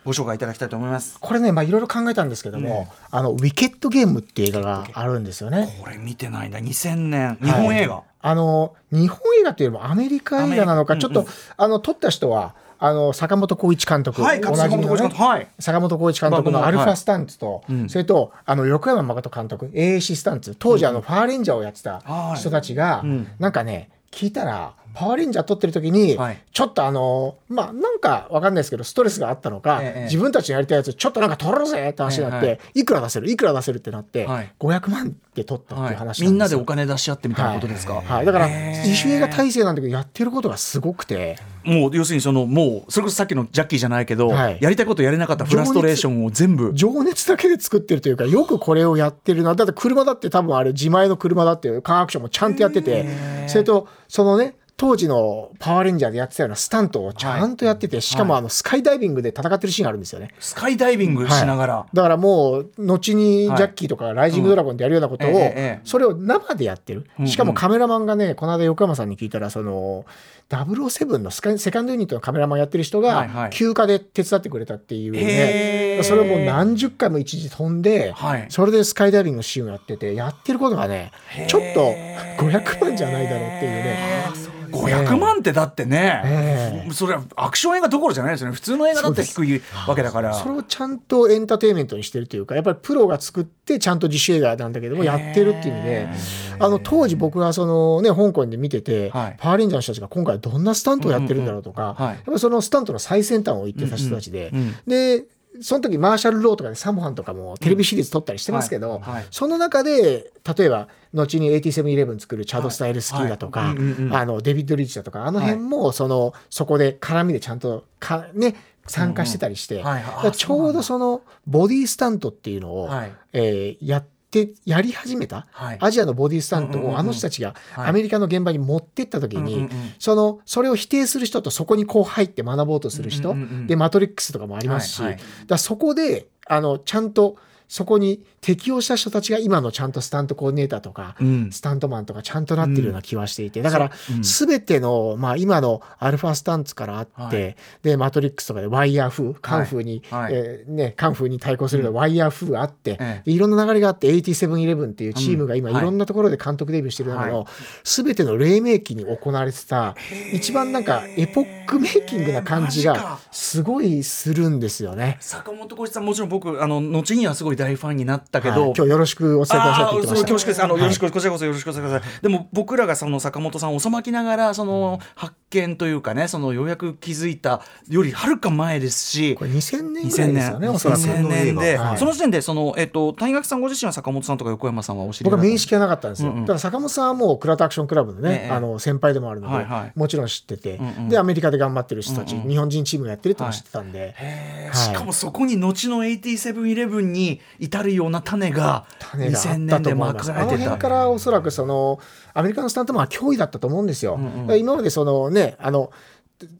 ご紹介いただきたいと思います。これね、まあ、いろいろ考えたんですけども、あの、ウィケットゲームっていう映画があるんですよね。これ見てないんだ2000年日本映画。あの、日本映画っていうよりもアメリカ映画なのか、ちょっと、あの、撮った人は、あの、坂本浩一監督。はいおなじみのはい。坂本浩一監督まあのアルファスタンツと、それと、あの、横山誠監督、AAC スタンツ、当時あの、ファーレンジャーをやってたはい。人たちが、ん。なんかね、聞いたら、パワーレンジャー撮ってる時に、はい。ちょっとあの、まあ、なんかわかんないですけど、ストレスがあったのか、ええ自分たちのやりたいやつ、ちょっとなんか撮ろうぜって話になって、はいはい。くら出せる、いくら出せるってなって、はい。500万で撮ったっていう話。みんなでお金出し合ってみたいなことですか？はい、はいだから自主映画体制なんだけどやってることがすごくてもう要するにそのもうそれこそさっきのジャッキーじゃないけど、はい。やりたいことやれなかったフラストレーションを全部。情熱だけで作ってるというかよくこれをやってるな。だって車だって多分あれ自前の車だっていうカーアクションもちゃんとやっててそれとそのね当時のパワーレンジャーでやってたようなスタントをちゃんとやってて、しかもあのスカイダイビングで戦ってるシーンがあるんですよね。スカイダイビングしながら、はいだからもう後にジャッキーとかライジングドラゴンでやるようなことを、それを生でやってる、しかもカメラマンがねこの間横山さんに聞いたらその007のスカセカンドユニットのカメラマンやってる人はいはい。が休暇で手伝ってくれたっていうね。それをもう何十回も一時飛んで、はい。それでスカイダイビングのシーンをやっててやってることがねちょっと500万じゃないだろうっていうね。500万ってだってね、ええ。それはアクション映画どころじゃないですよね。普通の映画だって低いわけだから。それをちゃんとエンターテインメントにしてるというかやっぱりプロが作ってちゃんと自主映画なんだけどもやってるっていう意味であの当時僕がそのね香港で見てて、はい。パワーレンジャーの人たちが今回どんなスタントをやってるんだろうとか、うんうんうんはい。やっぱりそのスタントの最先端を言ってた人たちで、うんうん。でその時マーシャル・ローとかでサモハンとかもテレビシリーズ撮ったりしてますけど、はいはい。その中で例えば後に8711作るチャド・スタイルスキーだとか、あのデビッド・リーチだとかあの辺もそのそこで絡みでちゃんとか、ね、参加してたりして、ちょうどそのボディスタントっていうのを、はい。えーやってやり始めた、はい。アジアのボディスタントをあの人たちがはい。アメリカの現場に持ってった時に、うんうんうんそのそれを否定する人とそこにこう入って学ぼうとする人、でマトリックスとかもありますし、はいはい。だそこであのちゃんとそこに適応した人たちが今のちゃんとスタントコーディネーターとか、うん。スタントマンとかちゃんとなってるような気はしていて、だからそううん全ての、まあ、今のアルファスタンツからあって、はい。でマトリックスとかでワイヤー風カンフーに、はい。えーね、カンフーに対抗するワイヤー風があって、いろんな流れがあって8711っていうチームが今うん。い。ろんなところで監督デビューしてる中の、は全ての黎明期に行われてた一番なんかエポックメイキングな感じがすごいするんですよね。坂本浩一さんもちろん僕あの後にはすごい大ファンになったけはい。ど、今日よろしくお伝えくださいって言ってました。ですあの、はい。よろしくこちらこそよろしくお伝えくださいでも僕らがその坂本さんを遅まきながらその発見というかねそのようやく気づいたよりはるか前ですしこれ2000年ぐら2000いですよね、年おそらく。2000年で、はい。その時点でその、えっと、谷垣さんご自身は坂本さんとか横山さんはお知り僕は面識はなかったんですよ、うんうん。だから坂本さんはもうクラタアクションクラブのね、ええ。あの先輩でもあるので、はいはい。もちろん知ってて、うんうん。でアメリカで頑張ってる人たち、うんうん。日本人チームがやってるって知ってたんで、はいしかもそこに後の8711に至るような種が種があ2000ったと年で思います。あのまくられてた。辺からおそらくそのアメリカのスタントマンは脅威だったと思うんですよ。うんうん今までそのねあの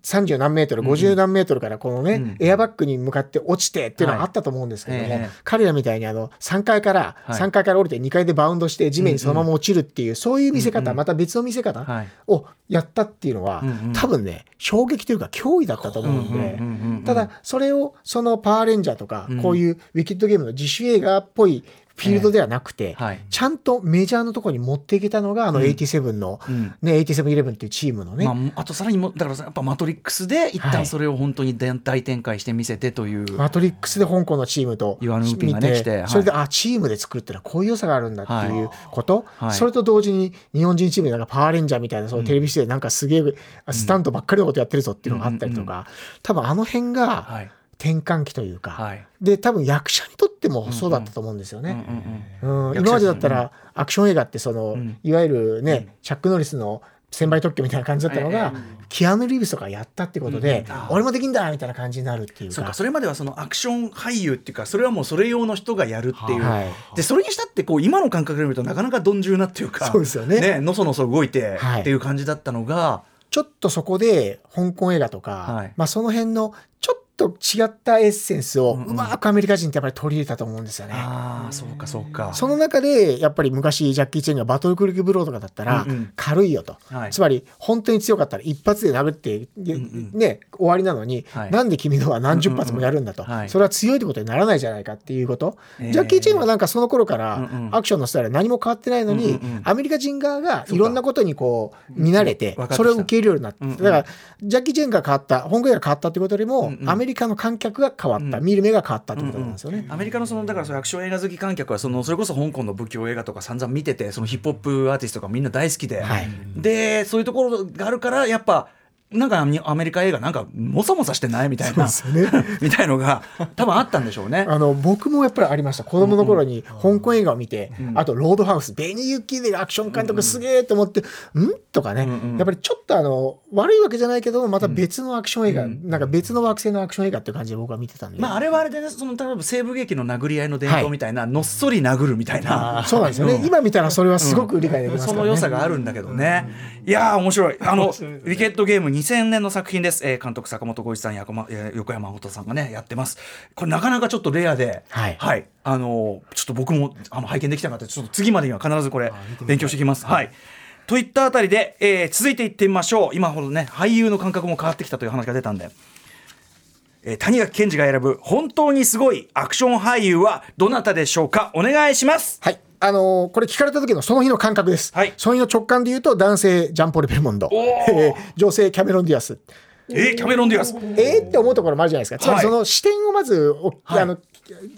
30何メートル50何メートルからこのね、うんエアバッグに向かって落ちてっていうのはあったと思うんですけども、彼らみたいにあの3階から、はい。3階から降りて2階でバウンドして地面にそのまま落ちるっていう、そういう見せ方、また別の見せ方はい。をやったっていうのは、多分ね衝撃というか脅威だったと思うんで。うんうんうんうん。ただそれをそのパワーレンジャーとかうん。こういうウィキッドゲームの自主映画っぽいフィールドではなくて、はい。ちゃんとメジャーのところに持っていけたのがあの87の、うん。ね8711っていうチームのね、まあ、あとさらにもだからやっぱマトリックスで一はい。旦それを本当に大展開して見せてという、マトリックスで香港のチームとイワンウーピンがね見来てはい。それであチームで作るってのはこういう良さがあるんだっていうこと、はい。それと同時に日本人チームでなんかパワーレンジャーみたいなそのテレビ誌でなんかすげえスタントばっかりのことやってるぞっていうのがあったりとか、多分あの辺がはい転換期というか、はい。で多分役者にとってもそうだったと思うんですよね。今までだったらアクション映画ってその、ん。いわゆるね、チャック・ノリスの専売特許みたいな感じだったのが、キアヌ・リーブスとかやったってことで、俺もできんだみたいな感じになるっていうか。そうかそれまではそのアクション俳優っていうかそれはもうそれ用の人がやるっていう、はい。でそれにしたってこう今の感覚で見るとなかなか鈍重なっていうか。そうですよね。のそのそ動いてはい。っていう感じだったのが、ちょっとそこで香港映画とか、はい。まあ、その辺のちょっと違ったエッセンスをんうん。うまくアメリカ人ってやっぱり取り入れたと思うんですよね。ああそうかそうか。その中でやっぱり昔ジャッキー・チェンがバトルクリックブローとかだったらうんうん。軽いよと、はい。つまり本当に強かったら一発で殴って、でね、終わりなのに、はい。なんで君のは何十発もやるんだと、うんうんはい。それは強いってことにならないじゃないかっていうこと、えー。ジャッキー・チェンはなんかその頃からうん。うんアクションのスタイルは何も変わってないのに、うんうんうん。アメリカ人側がいろんなことにこう見慣れてそれを受け入れるようになって、うんうん。だからジャッキー・チェンが変わった香港映画が変わったってことよりも、うんうん。アメリカの観客が変わった、見る目が変わったってことなんですよね。アメリカのそのだからそのアクション映画好き観客はそのそれこそ香港の仏教映画とか散々見ててそのヒップホップアーティストがみんな大好きで、はい。でそういうところがあるからやっぱなんかアメリカ映画なんかもさもさしてないみたいな、ね。みたいのが多分あったんでしょうね。あの僕もやっぱりありました。子供の頃に香港映画を見て、あと「ロードハウス」ベニー・ユッキーでアクション監督すげえと思って「ん?」とかね、やっぱりちょっとあの悪いわけじゃないけどまた別のアクション映画、なんか別の惑星のアクション映画っていう感じで僕は見てたんで、まあ、あれはあれでねその例えば西部劇の殴り合いの伝統みたいな、のっそり殴るみたいな。そうなんですよね、今見たらそれはすごく理解できますそからね、の良さがあるんだけどね。いやー面白い。あのウィケットゲーム2000年の作品です。えー監督坂本浩一さん、横山本さんがねやってます。これなかなかちょっとレアで、はいあのーちょっと僕もあの拝見できたかったちょっと次までには必ずこれ勉強してきます。はい。といったあたりで、えー続いていってみましょう。今ほどね俳優の感覚も変わってきたという話が出たんで。えー谷垣健二が選ぶ本当にすごいアクション俳優はどなたでしょうか？お願いします。はいあのーこれ聞かれた時のその日の感覚です、はい。その日の直感で言うと男性ジャンポール・ベルモンド、えー女性キャメロン・ディアス。えーキャメロンディアス。えーって思うところもあるじゃないですか。つまりその視点をまずお、はい。あの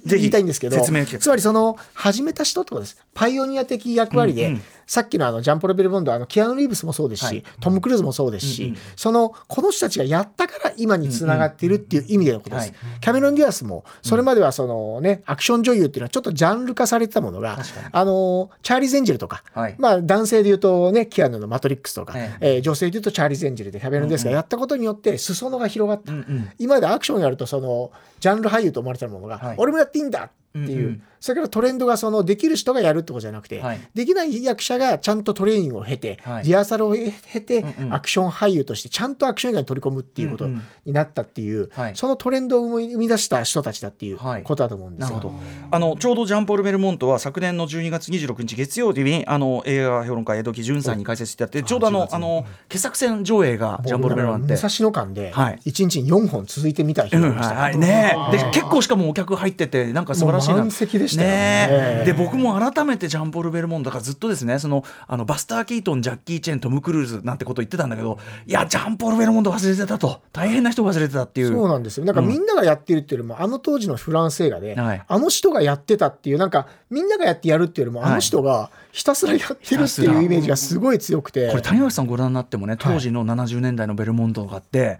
言いたいんですけど、説明つまりその始めた人ってことです。パイオニア的役割で、うんうんさっきのあのジャン＝ポール・ベルモンドあのキアヌ・リーブスもそうですし、トム・クルーズもそうですし、そのこの人たちがやったから今につながっているっていう意味でのことです。はい。キャメロン・ディアスもそれまではそのね、アクション女優っていうのはちょっとジャンル化されてたものが、あのチャーリーズ・エンジェルとか、はい。まあ男性で言うとねキアヌのマトリックスとか、ええー女性で言うとチャーリーズ・エンジェルでキャメロン・ディアスがやったことによって裾野が広がった。うんうん。今までアクションやるとそのジャンル俳優と思われてたものが、はい。俺もやっていいんだっていう、うんうん。それからトレンドがそのできる人がやるってことじゃなくて、はい。できない役者がちゃんとトレーニングを経て、はい。リハーサルを経て、うんうん。アクション俳優としてちゃんとアクション映画に取り込むっていうことうんうんになったっていう、はい。そのトレンドを生み出した人たちだっていうはい。ことだと思うんですよ。なるほど。あのちょうどジャンポール・ベルモントは昨年の12月26日月曜日にあの映画評論家江戸木潤さんに解説してやってちょうどあのあの傑作選上映がジャンポール・ベルモント武蔵野間ではい。1日に4本続いてみた日うんがありました、はい。ねで結構しかもお客入っててなんか素晴らしいなもう満席でしたよね。ねで僕も改めてジャンポール・ベルモントだからずっとですねそのあのバスター・キートンジャッキー・チェントム・クルーズなんてこと言ってたんだけどいやジャンポール・ベルモント忘れてたと。大変な人忘れてたっていう。そうなんですよ。なんかみんながやってるっていうよりも、あの当時のフランス映画で、はい。あの人がやってたっていう、なんかみんながやってやるっていうよりも、はい。あの人がひたすらやってるっていうイメージがすごい強くて。これ谷垣さんご覧になってもね当時の70年代のベルモントとかって、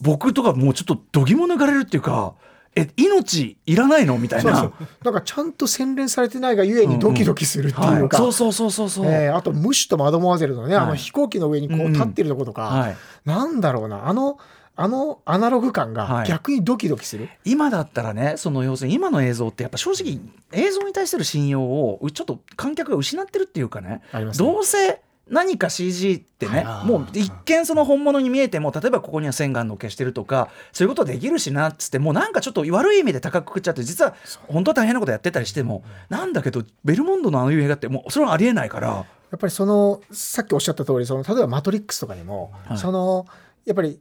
僕とかもうちょっと度肝抜かれるっていうかえ命いらないの？みたいな。そうそう。なんかちゃんと洗練されてないがゆえにドキドキするっていうはい、のか。そうそうそうそうそう、えーあと、ムッシュとマドモアゼルのね、あのはい。飛行機の上にこう立ってるとことか、はい。なんだろうな、あの、あのアナログ感がはい。逆にドキドキする？今だったらねその要するに今の映像ってやっぱ正直映像に対する信用をちょっと観客が失ってるっていうかね。ありますね。どうせ何か CG ってね、はい。もう一見その本物に見えても例えばここには線があるの消してるとかそういうことできるしなっつってもうなんかちょっと悪い意味で高くくっちゃって実は本当は大変なことやってたりしてもなんだけどベルモンドのああいう映画ってもうそれはありえないから。やっぱりそのさっきおっしゃった通りその例えば「マトリックス」とかでも、はい。そのやっぱり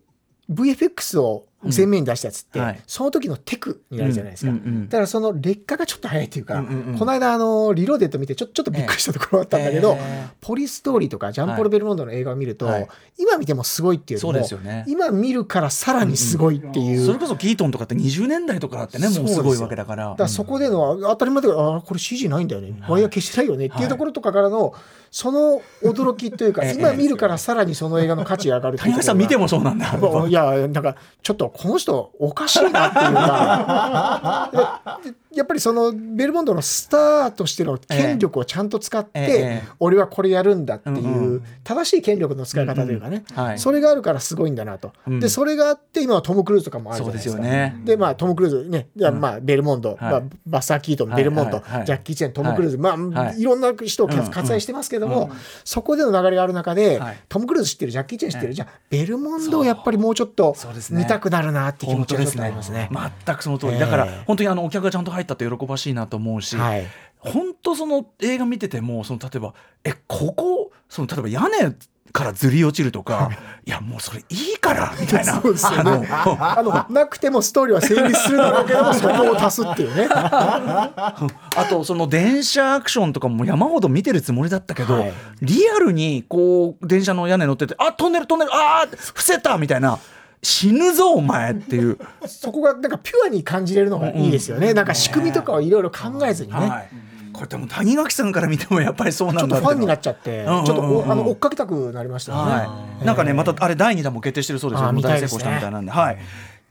VFX を前面に出したやつって、はい。その時のテクになるじゃないですか、うんうんうんだからその劣化がちょっと早いっていうか、うんうんうん。この間あのリローデット見てちょちょっとびっくりしたところがあったんだけど、ええ。ポリストーリーとかジャンポール・ベルモンドの映画を見ると、はい。今見てもすごいっていうそうのもですよね。今見るからさらにすごいっていう。それこそキートンとかって20年代とかだってねもうすごいわけだから。だからそこでの当たり前だけどあこれ CG ないんだよね。ワイヤー消してないよねっていうところとかからのその驚きというかええ今見るからさらにその映画の価値が上がる谷口さん見てもそうなんだ。いやなんかちょっとこの人おかしいなっていうか。やっぱりそのベルモンドのスターとしての権力をちゃんと使って、ええ俺はこれやるんだっていう、正しい権力の使い方というかね、それがあるからすごいんだなと、うん。でそれがあって今はトム・クルーズとかもあるじゃないですすか。よね。でまあトム・クルーズね、まあベルモンド、まあ、バスター・キートン、ベルモンド、ジャッキー・チェントム・クルーズ、まあ、はい。い、ろんな人を割愛してますけども、そこでの流れがある中で、はい。トム・クルーズ知ってる？ジャッキー・チェン知ってる、じゃあベルモンドをやっぱりもうちょっと見たくなるなって気持本ちがちょっとありますね。全くその通り、ええだから本当にあのお客がちゃんと入ったって喜ばしいなと思うし、はい。本当その映画見ててもその例えばえここその例えば屋根からずり落ちるとか、い。やもうそれいいからみたいな。そうですよね。あのなくてもストーリーは成立するんだろうけども そこを足すっていうね。あとその電車アクションとかも山ほど見てるつもりだったけど、はい。リアルにこう電車の屋根乗っててあトンネルトンネルあー伏せたみたいな死ぬぞお前っていう。そこがなんかピュアに感じれるのがいいですよね。なんか仕組みとかをいろいろ考えずにね。はい、これでも谷垣さんから見てもやっぱりそうちなんだ。ょっとファンになっちちゃって、うんうんうんうん。ちょっとおあの追っかけたくなりましたよね。はい、なんかねまたあれ第2弾も決定してるそうですよ。大成功したみたいなんで、はい。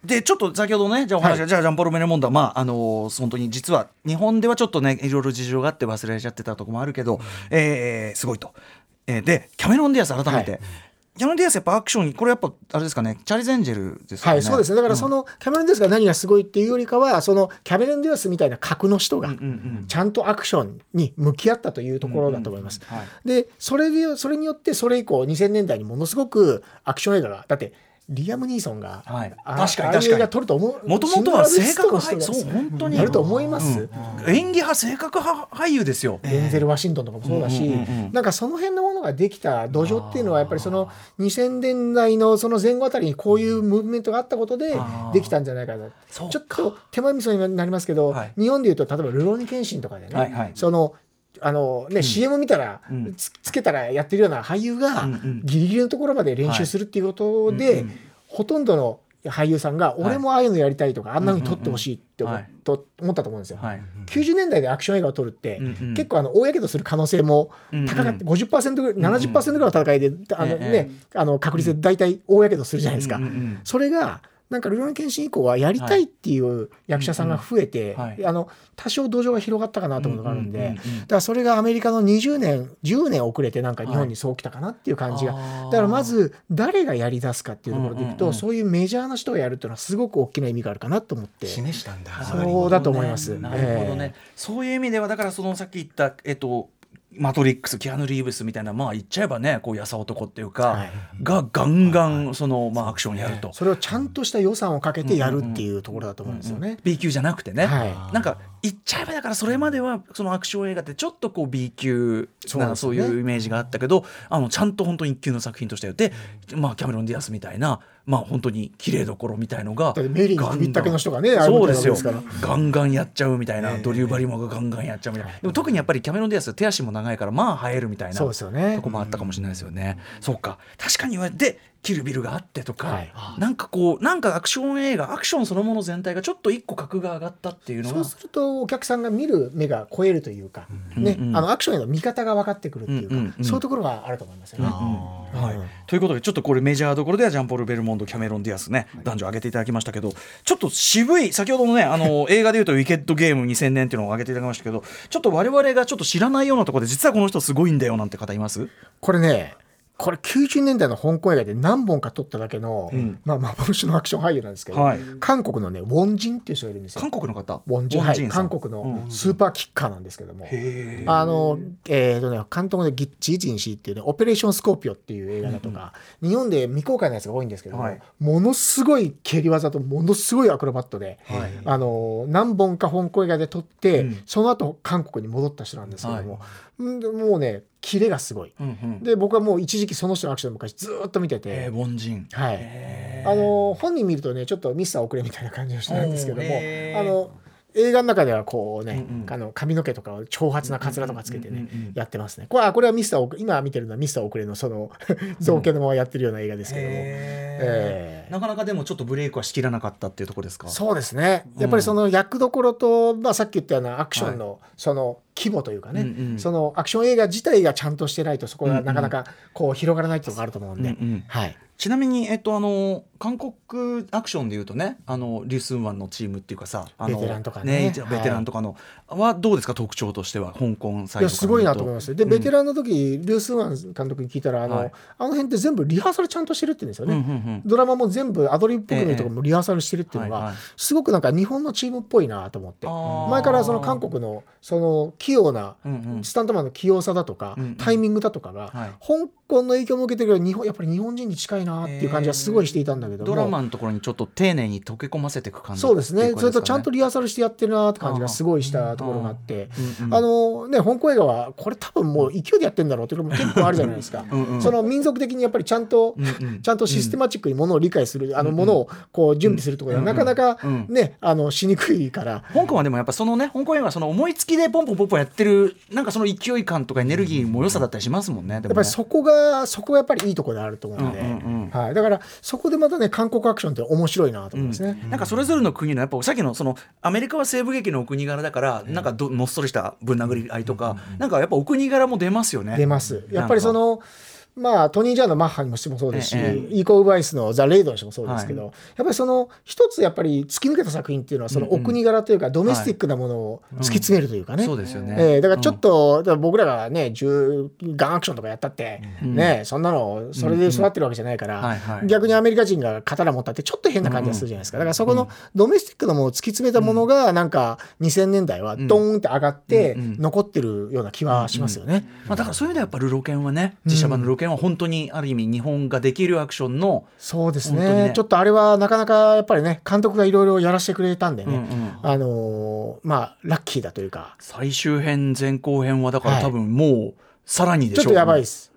でちょっと先ほどねじゃあお話が、はい。じゃあジャン＝ポール・ベルモンドはまああのー本当に実は日本ではちょっとねいろいろ事情があって忘れちゃってたとこもあるけど、えーすごいと、えーでキャメロン・ディアス改めて、はいキャメロン・ディアスやっぱアクションこれやっぱあれですかねチャーリーズ・エンジェルですかねはい、そうですね。だからそのキャメロン・ディアスが何がすごいっていうよりかは、そのキャメロン・ディアスみたいな格の人がうんうんちゃんとアクションに向き合ったというところだと思います。で、それでそれによってそれ以降2000年代にものすごくアクション映画がだって。リアム・ニーソンが、はい。あ確かに確かに。撮ると思うもともとは性格派そう本当に。やると思います、演技派性格派俳優ですよ、デンゼル・ワシントンとかもそうだし、うんうんうんうん。なんかその辺のものができた土壌っていうのはやっぱりその2000年代のその前後あたりにこういうムーブメントがあったことでできたんじゃないかな。ちょっと手前味噌になりますけど、はい。日本でいうと例えば「ルローニケンシン」とかでね、はいはい。そのあのね、CM 見たら、うん。つつけたらやってるような俳優がうんうん。ギリギリのところまで練習するっていうことで、うんうんほとんどの俳優さんが俺もああいうのやりたいとか、あんなふうに撮ってほしいって思,、はい。と思ったと思うんですよ。はい。90年代でアクション映画を撮るって、うんうん。結構あの大やけどする可能性も高かった、50%ぐらい70%ぐらいの戦いで、あのええ。ねあの確率で大体大やけどするじゃないですか、うんうんうん。それがなんか「ルローニケンシン」以降はやりたいっていう役者さんが増えて、あの多少土壌が広がったかなと思うのがあるんで、うんうんうんうん。だからそれがアメリカの20年10年遅れてなんか日本にそう来たかなっていう感じが、だからまず誰がやりだすかっていうところでいくと、うんうんうん。そういうメジャーな人がやるっていうのはすごく大きな意味があるかなと思って。示したんだ。そうだと思います。なるほどね、え。そういう意味ではだからそのさっき言ったえっとマトリックスキアヌ・リーブスみたいなまあ言っちゃえばねこう優男っていうか、はい。がガンガンその、まあ、アクションやると、それをちゃんとした予算をかけてやるっていうところだと思うんですよね。B 級じゃなくてね、はい。なんか言っちゃえばだからそれまではそのアクション映画ってちょっとこう B 級なそ,、そういうイメージがあったけどあのちゃんと本当に一級の作品としてやって、まあ、キャメロン・ディアスみたいな、まあ、本当に綺麗どころみたいのがメリーに首ったけの人がねそうですよ。ガンガンやっちゃうみたいな、ドリュー・バリモアがガンガンやっちゃうみたいな、でも特にやっぱりキャメロン・ディアス手足も長いからまあ映えるみたいなそうですよね。とこもあったかもしれないですよね。そうか。確かに言われてキルビルがあってとか、はい。なんかこうなんかアクション映画アクションそのもの全体がちょっと一個格が上がったっていうのがそうするとお客さんが見る目が超えるというか、ねうん。うん。あのアクションへの見方が分かってくるっていうか、うんうんうんそういうところがあると思いますよね。はい、ということでちょっとこれメジャーどころではジャンポール・ベルモンドキャメロン・ディアスね男女挙げていただきましたけどちょっと渋い先ほどのねあの 映画でいうと「ウィケッド・ゲーム2000年」っていうのを挙げていただきましたけどちょっと我々がちょっと知らないようなところで実はこの人すごいんだよなんて方います？これねこれ90年代の香港映画で何本か撮っただけの、ん。まあ、幻のアクション俳優なんですけど、はい。韓国のねウォンジンっていう人がいるんですよ。韓。国の方？ウォンジン韓国のスーパーキッカーなんですけども、へー。あの、えーとね、監督でギッチージンシーっていうね、オペレーションスコーピオっていう映画だとか、日本で未公開のやつが多いんですけども、はい。ものすごい蹴り技とものすごいアクロバットで、はい。あの何本か香港映画で撮って、うん。その後韓国に戻った人なんですけども、もうねキレがすごい、うんうん。で僕はもう一時期その人のアクションの昔ずーっと見てて、えー凡人。はい、あの本人見るとねちょっとミスター遅れみたいな感じの人なんですけども。あの映画の中ではこうね、うんうん。あの髪の毛とかを長髪なカツラとかつけてね、うんうんうんうんやってますね。これはこれはミスター今見てるのはミスター遅れのその造形のままやってるような映画ですけども、えーなかなかでもちょっとブレイクはしきらなかったっていうところですか？そうですね。やっぱりその役どころと、まあ、さっき言ったようなアクションのその規模というかね、うんうん。そのアクション映画自体がちゃんとしてないとそこがなかなかこう広がらないっていうのがあると思うんで、うんうん。はい、ちなみに、えっと、あの韓国アクションでいうとねあのリスンワンのチームっていうかさあのベテランとかね。一応ベテランとかの、はどうですか特徴としては香港サイドすごいなと思います。で、ベテラランの時リスンワン監督に聞いたらあの,、はい。あの辺って全部リハーサルちゃんとしてるって言うんですよね、うんうんうん。ドラマも全部アドリブっぽく見るとこもリハーサルしてるっていうのが、はいはいすごくなんか日本のチームっぽいなと思って。前からその韓国のその器用なうんうん。スタントマンの器用さだとか、うんうん。タイミングだとかが、はい。香港の影響も受けてるけど日本やっぱり日本人に近いなっていう感じはすごいしていたんだけども。ドラマのところにちょっと丁寧に溶け込ませていく感じそうですね。それとちゃんとリリハーサルしてやってるなって感じがすごいしたところがあって。うんうんあのね香港映画はこれ多分もう勢いでやってんだろうっていうのも結構あるじゃないですか。うんうんその民族的にやっぱりちゃんとうんうん。ちゃんとシステマチックにものを理解するあのものをこう準備するところがなかなかうんねあのしにくいから。香港はでもやっぱそのね香港映画はその思いつきでポンポンポンポンやってるなんかその勢い感とかエネルギーも良さだったりしますもんね。ややっぱりそこがそこがやっぱりいいところであると思うので、うんうんうん。はい、だからそこでまたね韓国アクションって面白いなと思いますね。なんかそれぞれの国のやっぱさっきのそのアメリカは西部劇のお国柄だからなんかどのっそりしたぶん殴り合いとかなんかやっぱお国柄も出ますよね。出ます。やっぱりそのまあトニー・ジャーのマッハにもしてもそうですし、えイーコ・ウバイスのザ・レイドにしてもそうですけど、やっぱりその一つやっぱり突き抜けた作品っていうのはそのお国柄というかドメスティックなものを突き詰めるというかね、そうですよね。えーだからちょっと、だから僕らがね銃ガンアクションとかやったって、ねそんなのそれで育ってるわけじゃないから、はいはい。逆にアメリカ人が刀持ったってちょっと変な感じがするじゃないですか。だからそこのドメスティックなものを突き詰めたものがなんか2000年代はドーンって上がって残ってるような気はしますよね。まあだからそういう意味ではやっぱルロケンはね実写版のルロケンは本当にある意味日本ができるアクションのそうですね。ね。ちょっとあれはなかなかやっぱりね監督がいろいろやらせてくれたんでね、うんうん。あのーまあラッキーだというか。最終編前後編はだからはい多分もうさらにでしょちょっとやばいです。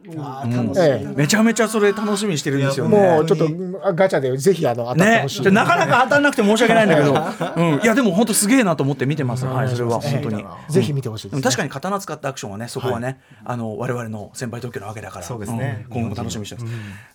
めちゃめちゃそれ楽しみにしてるんですよね。もうちょっとガチャでぜひあの当たってねほしい、でなかなか当たらなくて申し訳ないんだけど、うん、いやでも本当すげえなと思って見てます、はい、それは。本当に。ぜひ見てほしいです、ね。確かに刀使ったアクションはねそこはね、あの我々の先輩特許なわけだから。そうですね。ん。今後も楽しみにしてます、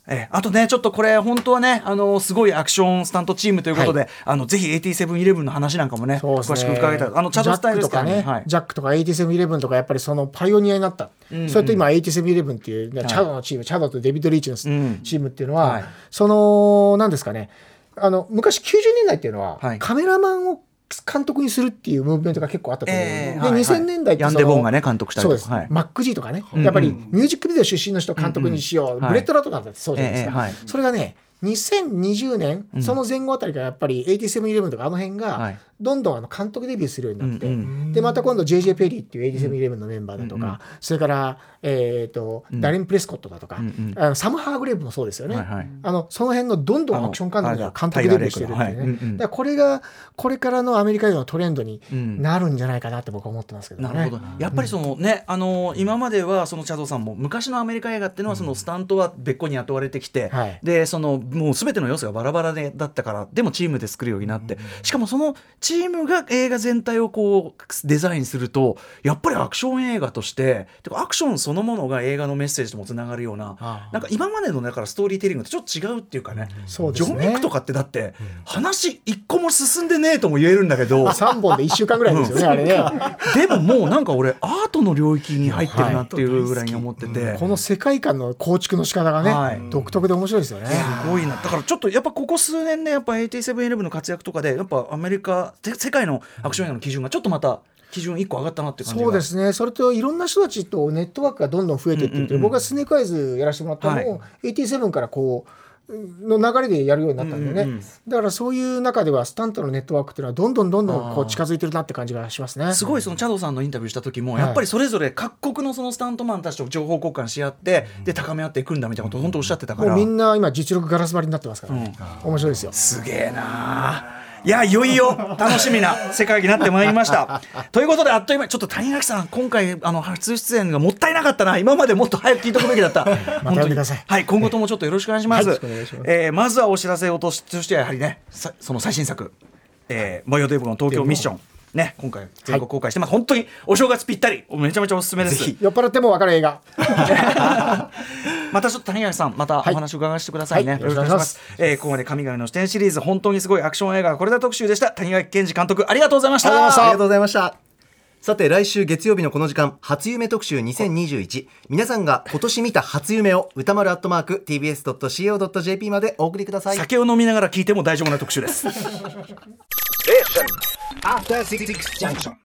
ええ。あとねちょっとこれ本当はねあのすごいアクションスタントチームということで、あのぜひ AT7-11 の話なんかもねね。詳しく伺いたい。あのチャドスタイルですからジャックとかね、はい。ジャックとか8711とかやっぱりそのパイオニアになった、それと今8711っていう、ねチャドのチームチャドとデビッド・リーチのチん。ームっていうのは、はい。その何ですかねあの昔90年代っていうのは、はい。カメラマンを監督にするっていうムーブメントが結構あったと思う、で、ええはいはい。2000年代ってヤンデボンがね監督したりとか。はい。マックG とかね、やっぱりミュージックビデオ出身の人監督にしよう、うんうんブレット・ラトナーだってそうじゃないですか、ええはい。それがね2020年、その前後あたりからやっぱり8711とかあの辺が、はいどんどんあの監督デビューするようになって、うんうん。でまた今度 JJ ペリーっていう8711のメンバーだとか、それから、えーとダレン・プレスコットだとか、んあのサム・ハーグレーブもそうですよね、はいはい。あのその辺のどんどんアクション監督が監督デビューしてるっていうね、はい。うんうん。だこれがこれからのアメリカでのトレンドにん。なるんじゃないかなって僕は思ってますけどね。なるほどやっぱりそのね、あの今まではそのチャドさんも昔のアメリカ映画っていうのはそのスタントは別個に雇われてきて、はい。でそのもう全ての要素がバラバラでだったからでもチームで作るようになって、しかもそのチームが映画全体をこうデザインするとやっぱりアクション映画としててかアクションそのものが映画のメッセージともつながるようななんか今までのだからストーリーテリングとちょっと違うっていうかね。そうですね。ジョン・ウィックとかってだって話一個も進んでねえとも言えるんだけど。3本で1週間ぐらいですよね、あれね。でももうなんか俺アートの領域に入ってるなっていうぐらいに思ってて、この世界観の構築の仕方がね、はい。独特で面白いですよね。すごいな。だからちょっとやっぱここ数年ねやっぱ AT711 の活躍とかでやっぱアメリカせ世界のアクション映画の基準がちょっとまた基準1個上がったなっていう感じが。そうですね、それといろんな人たちとネットワークがどんどん増えていってる。って、僕がスネークアイズやらせてもらったのも、AT7 からこうの流れでやるようになったんでね、うんうんうん。だからそういう中ではスタントのネットワークっていうのはどんどんどんどんこう近づいてるなって感じがしますね。すごいそのチャドさんのインタビューした時もはい。やっぱりそれぞれ各国のそのスタントマンたちと情報交換し合ってで高め合っていくんだみたいなことを本当おっしゃってたから。もうみんな今実力ガラス張りになってますから。ね、面白いですよ。すげえなあいやいよいよ楽しみな世界になってまいりました。ということであっという間にちょっと谷垣さん今回あの初出演がもったいなかったな。今までもっと早く聞いておくべきだった。また呼んでください。はい今後ともちょっとよろしくお願いします,、えーまずはお知らせをとしとしてはやはりねさその最新作「えー、模様デブの東京ミッション」ね、今回全国公開してます、本当にお正月ぴったり。めちゃめちゃおすすめです。酔っ払っても分かる映画 またちょっと谷垣さんまたお話を伺わせてくださいね、はいよろしくお願いします。えーここまで神々の視点シリーズ本当にすごいアクション映画これだ特集でした。谷垣健二監督ありがとうございました。ありがとうございました。さて来週月曜日のこの時間初夢特集2021皆さんが今年見た初夢を歌丸アットマーク TBS.CO.JP までお送りください。酒を飲みながら聞いても大丈夫な特集です。After Six Junction.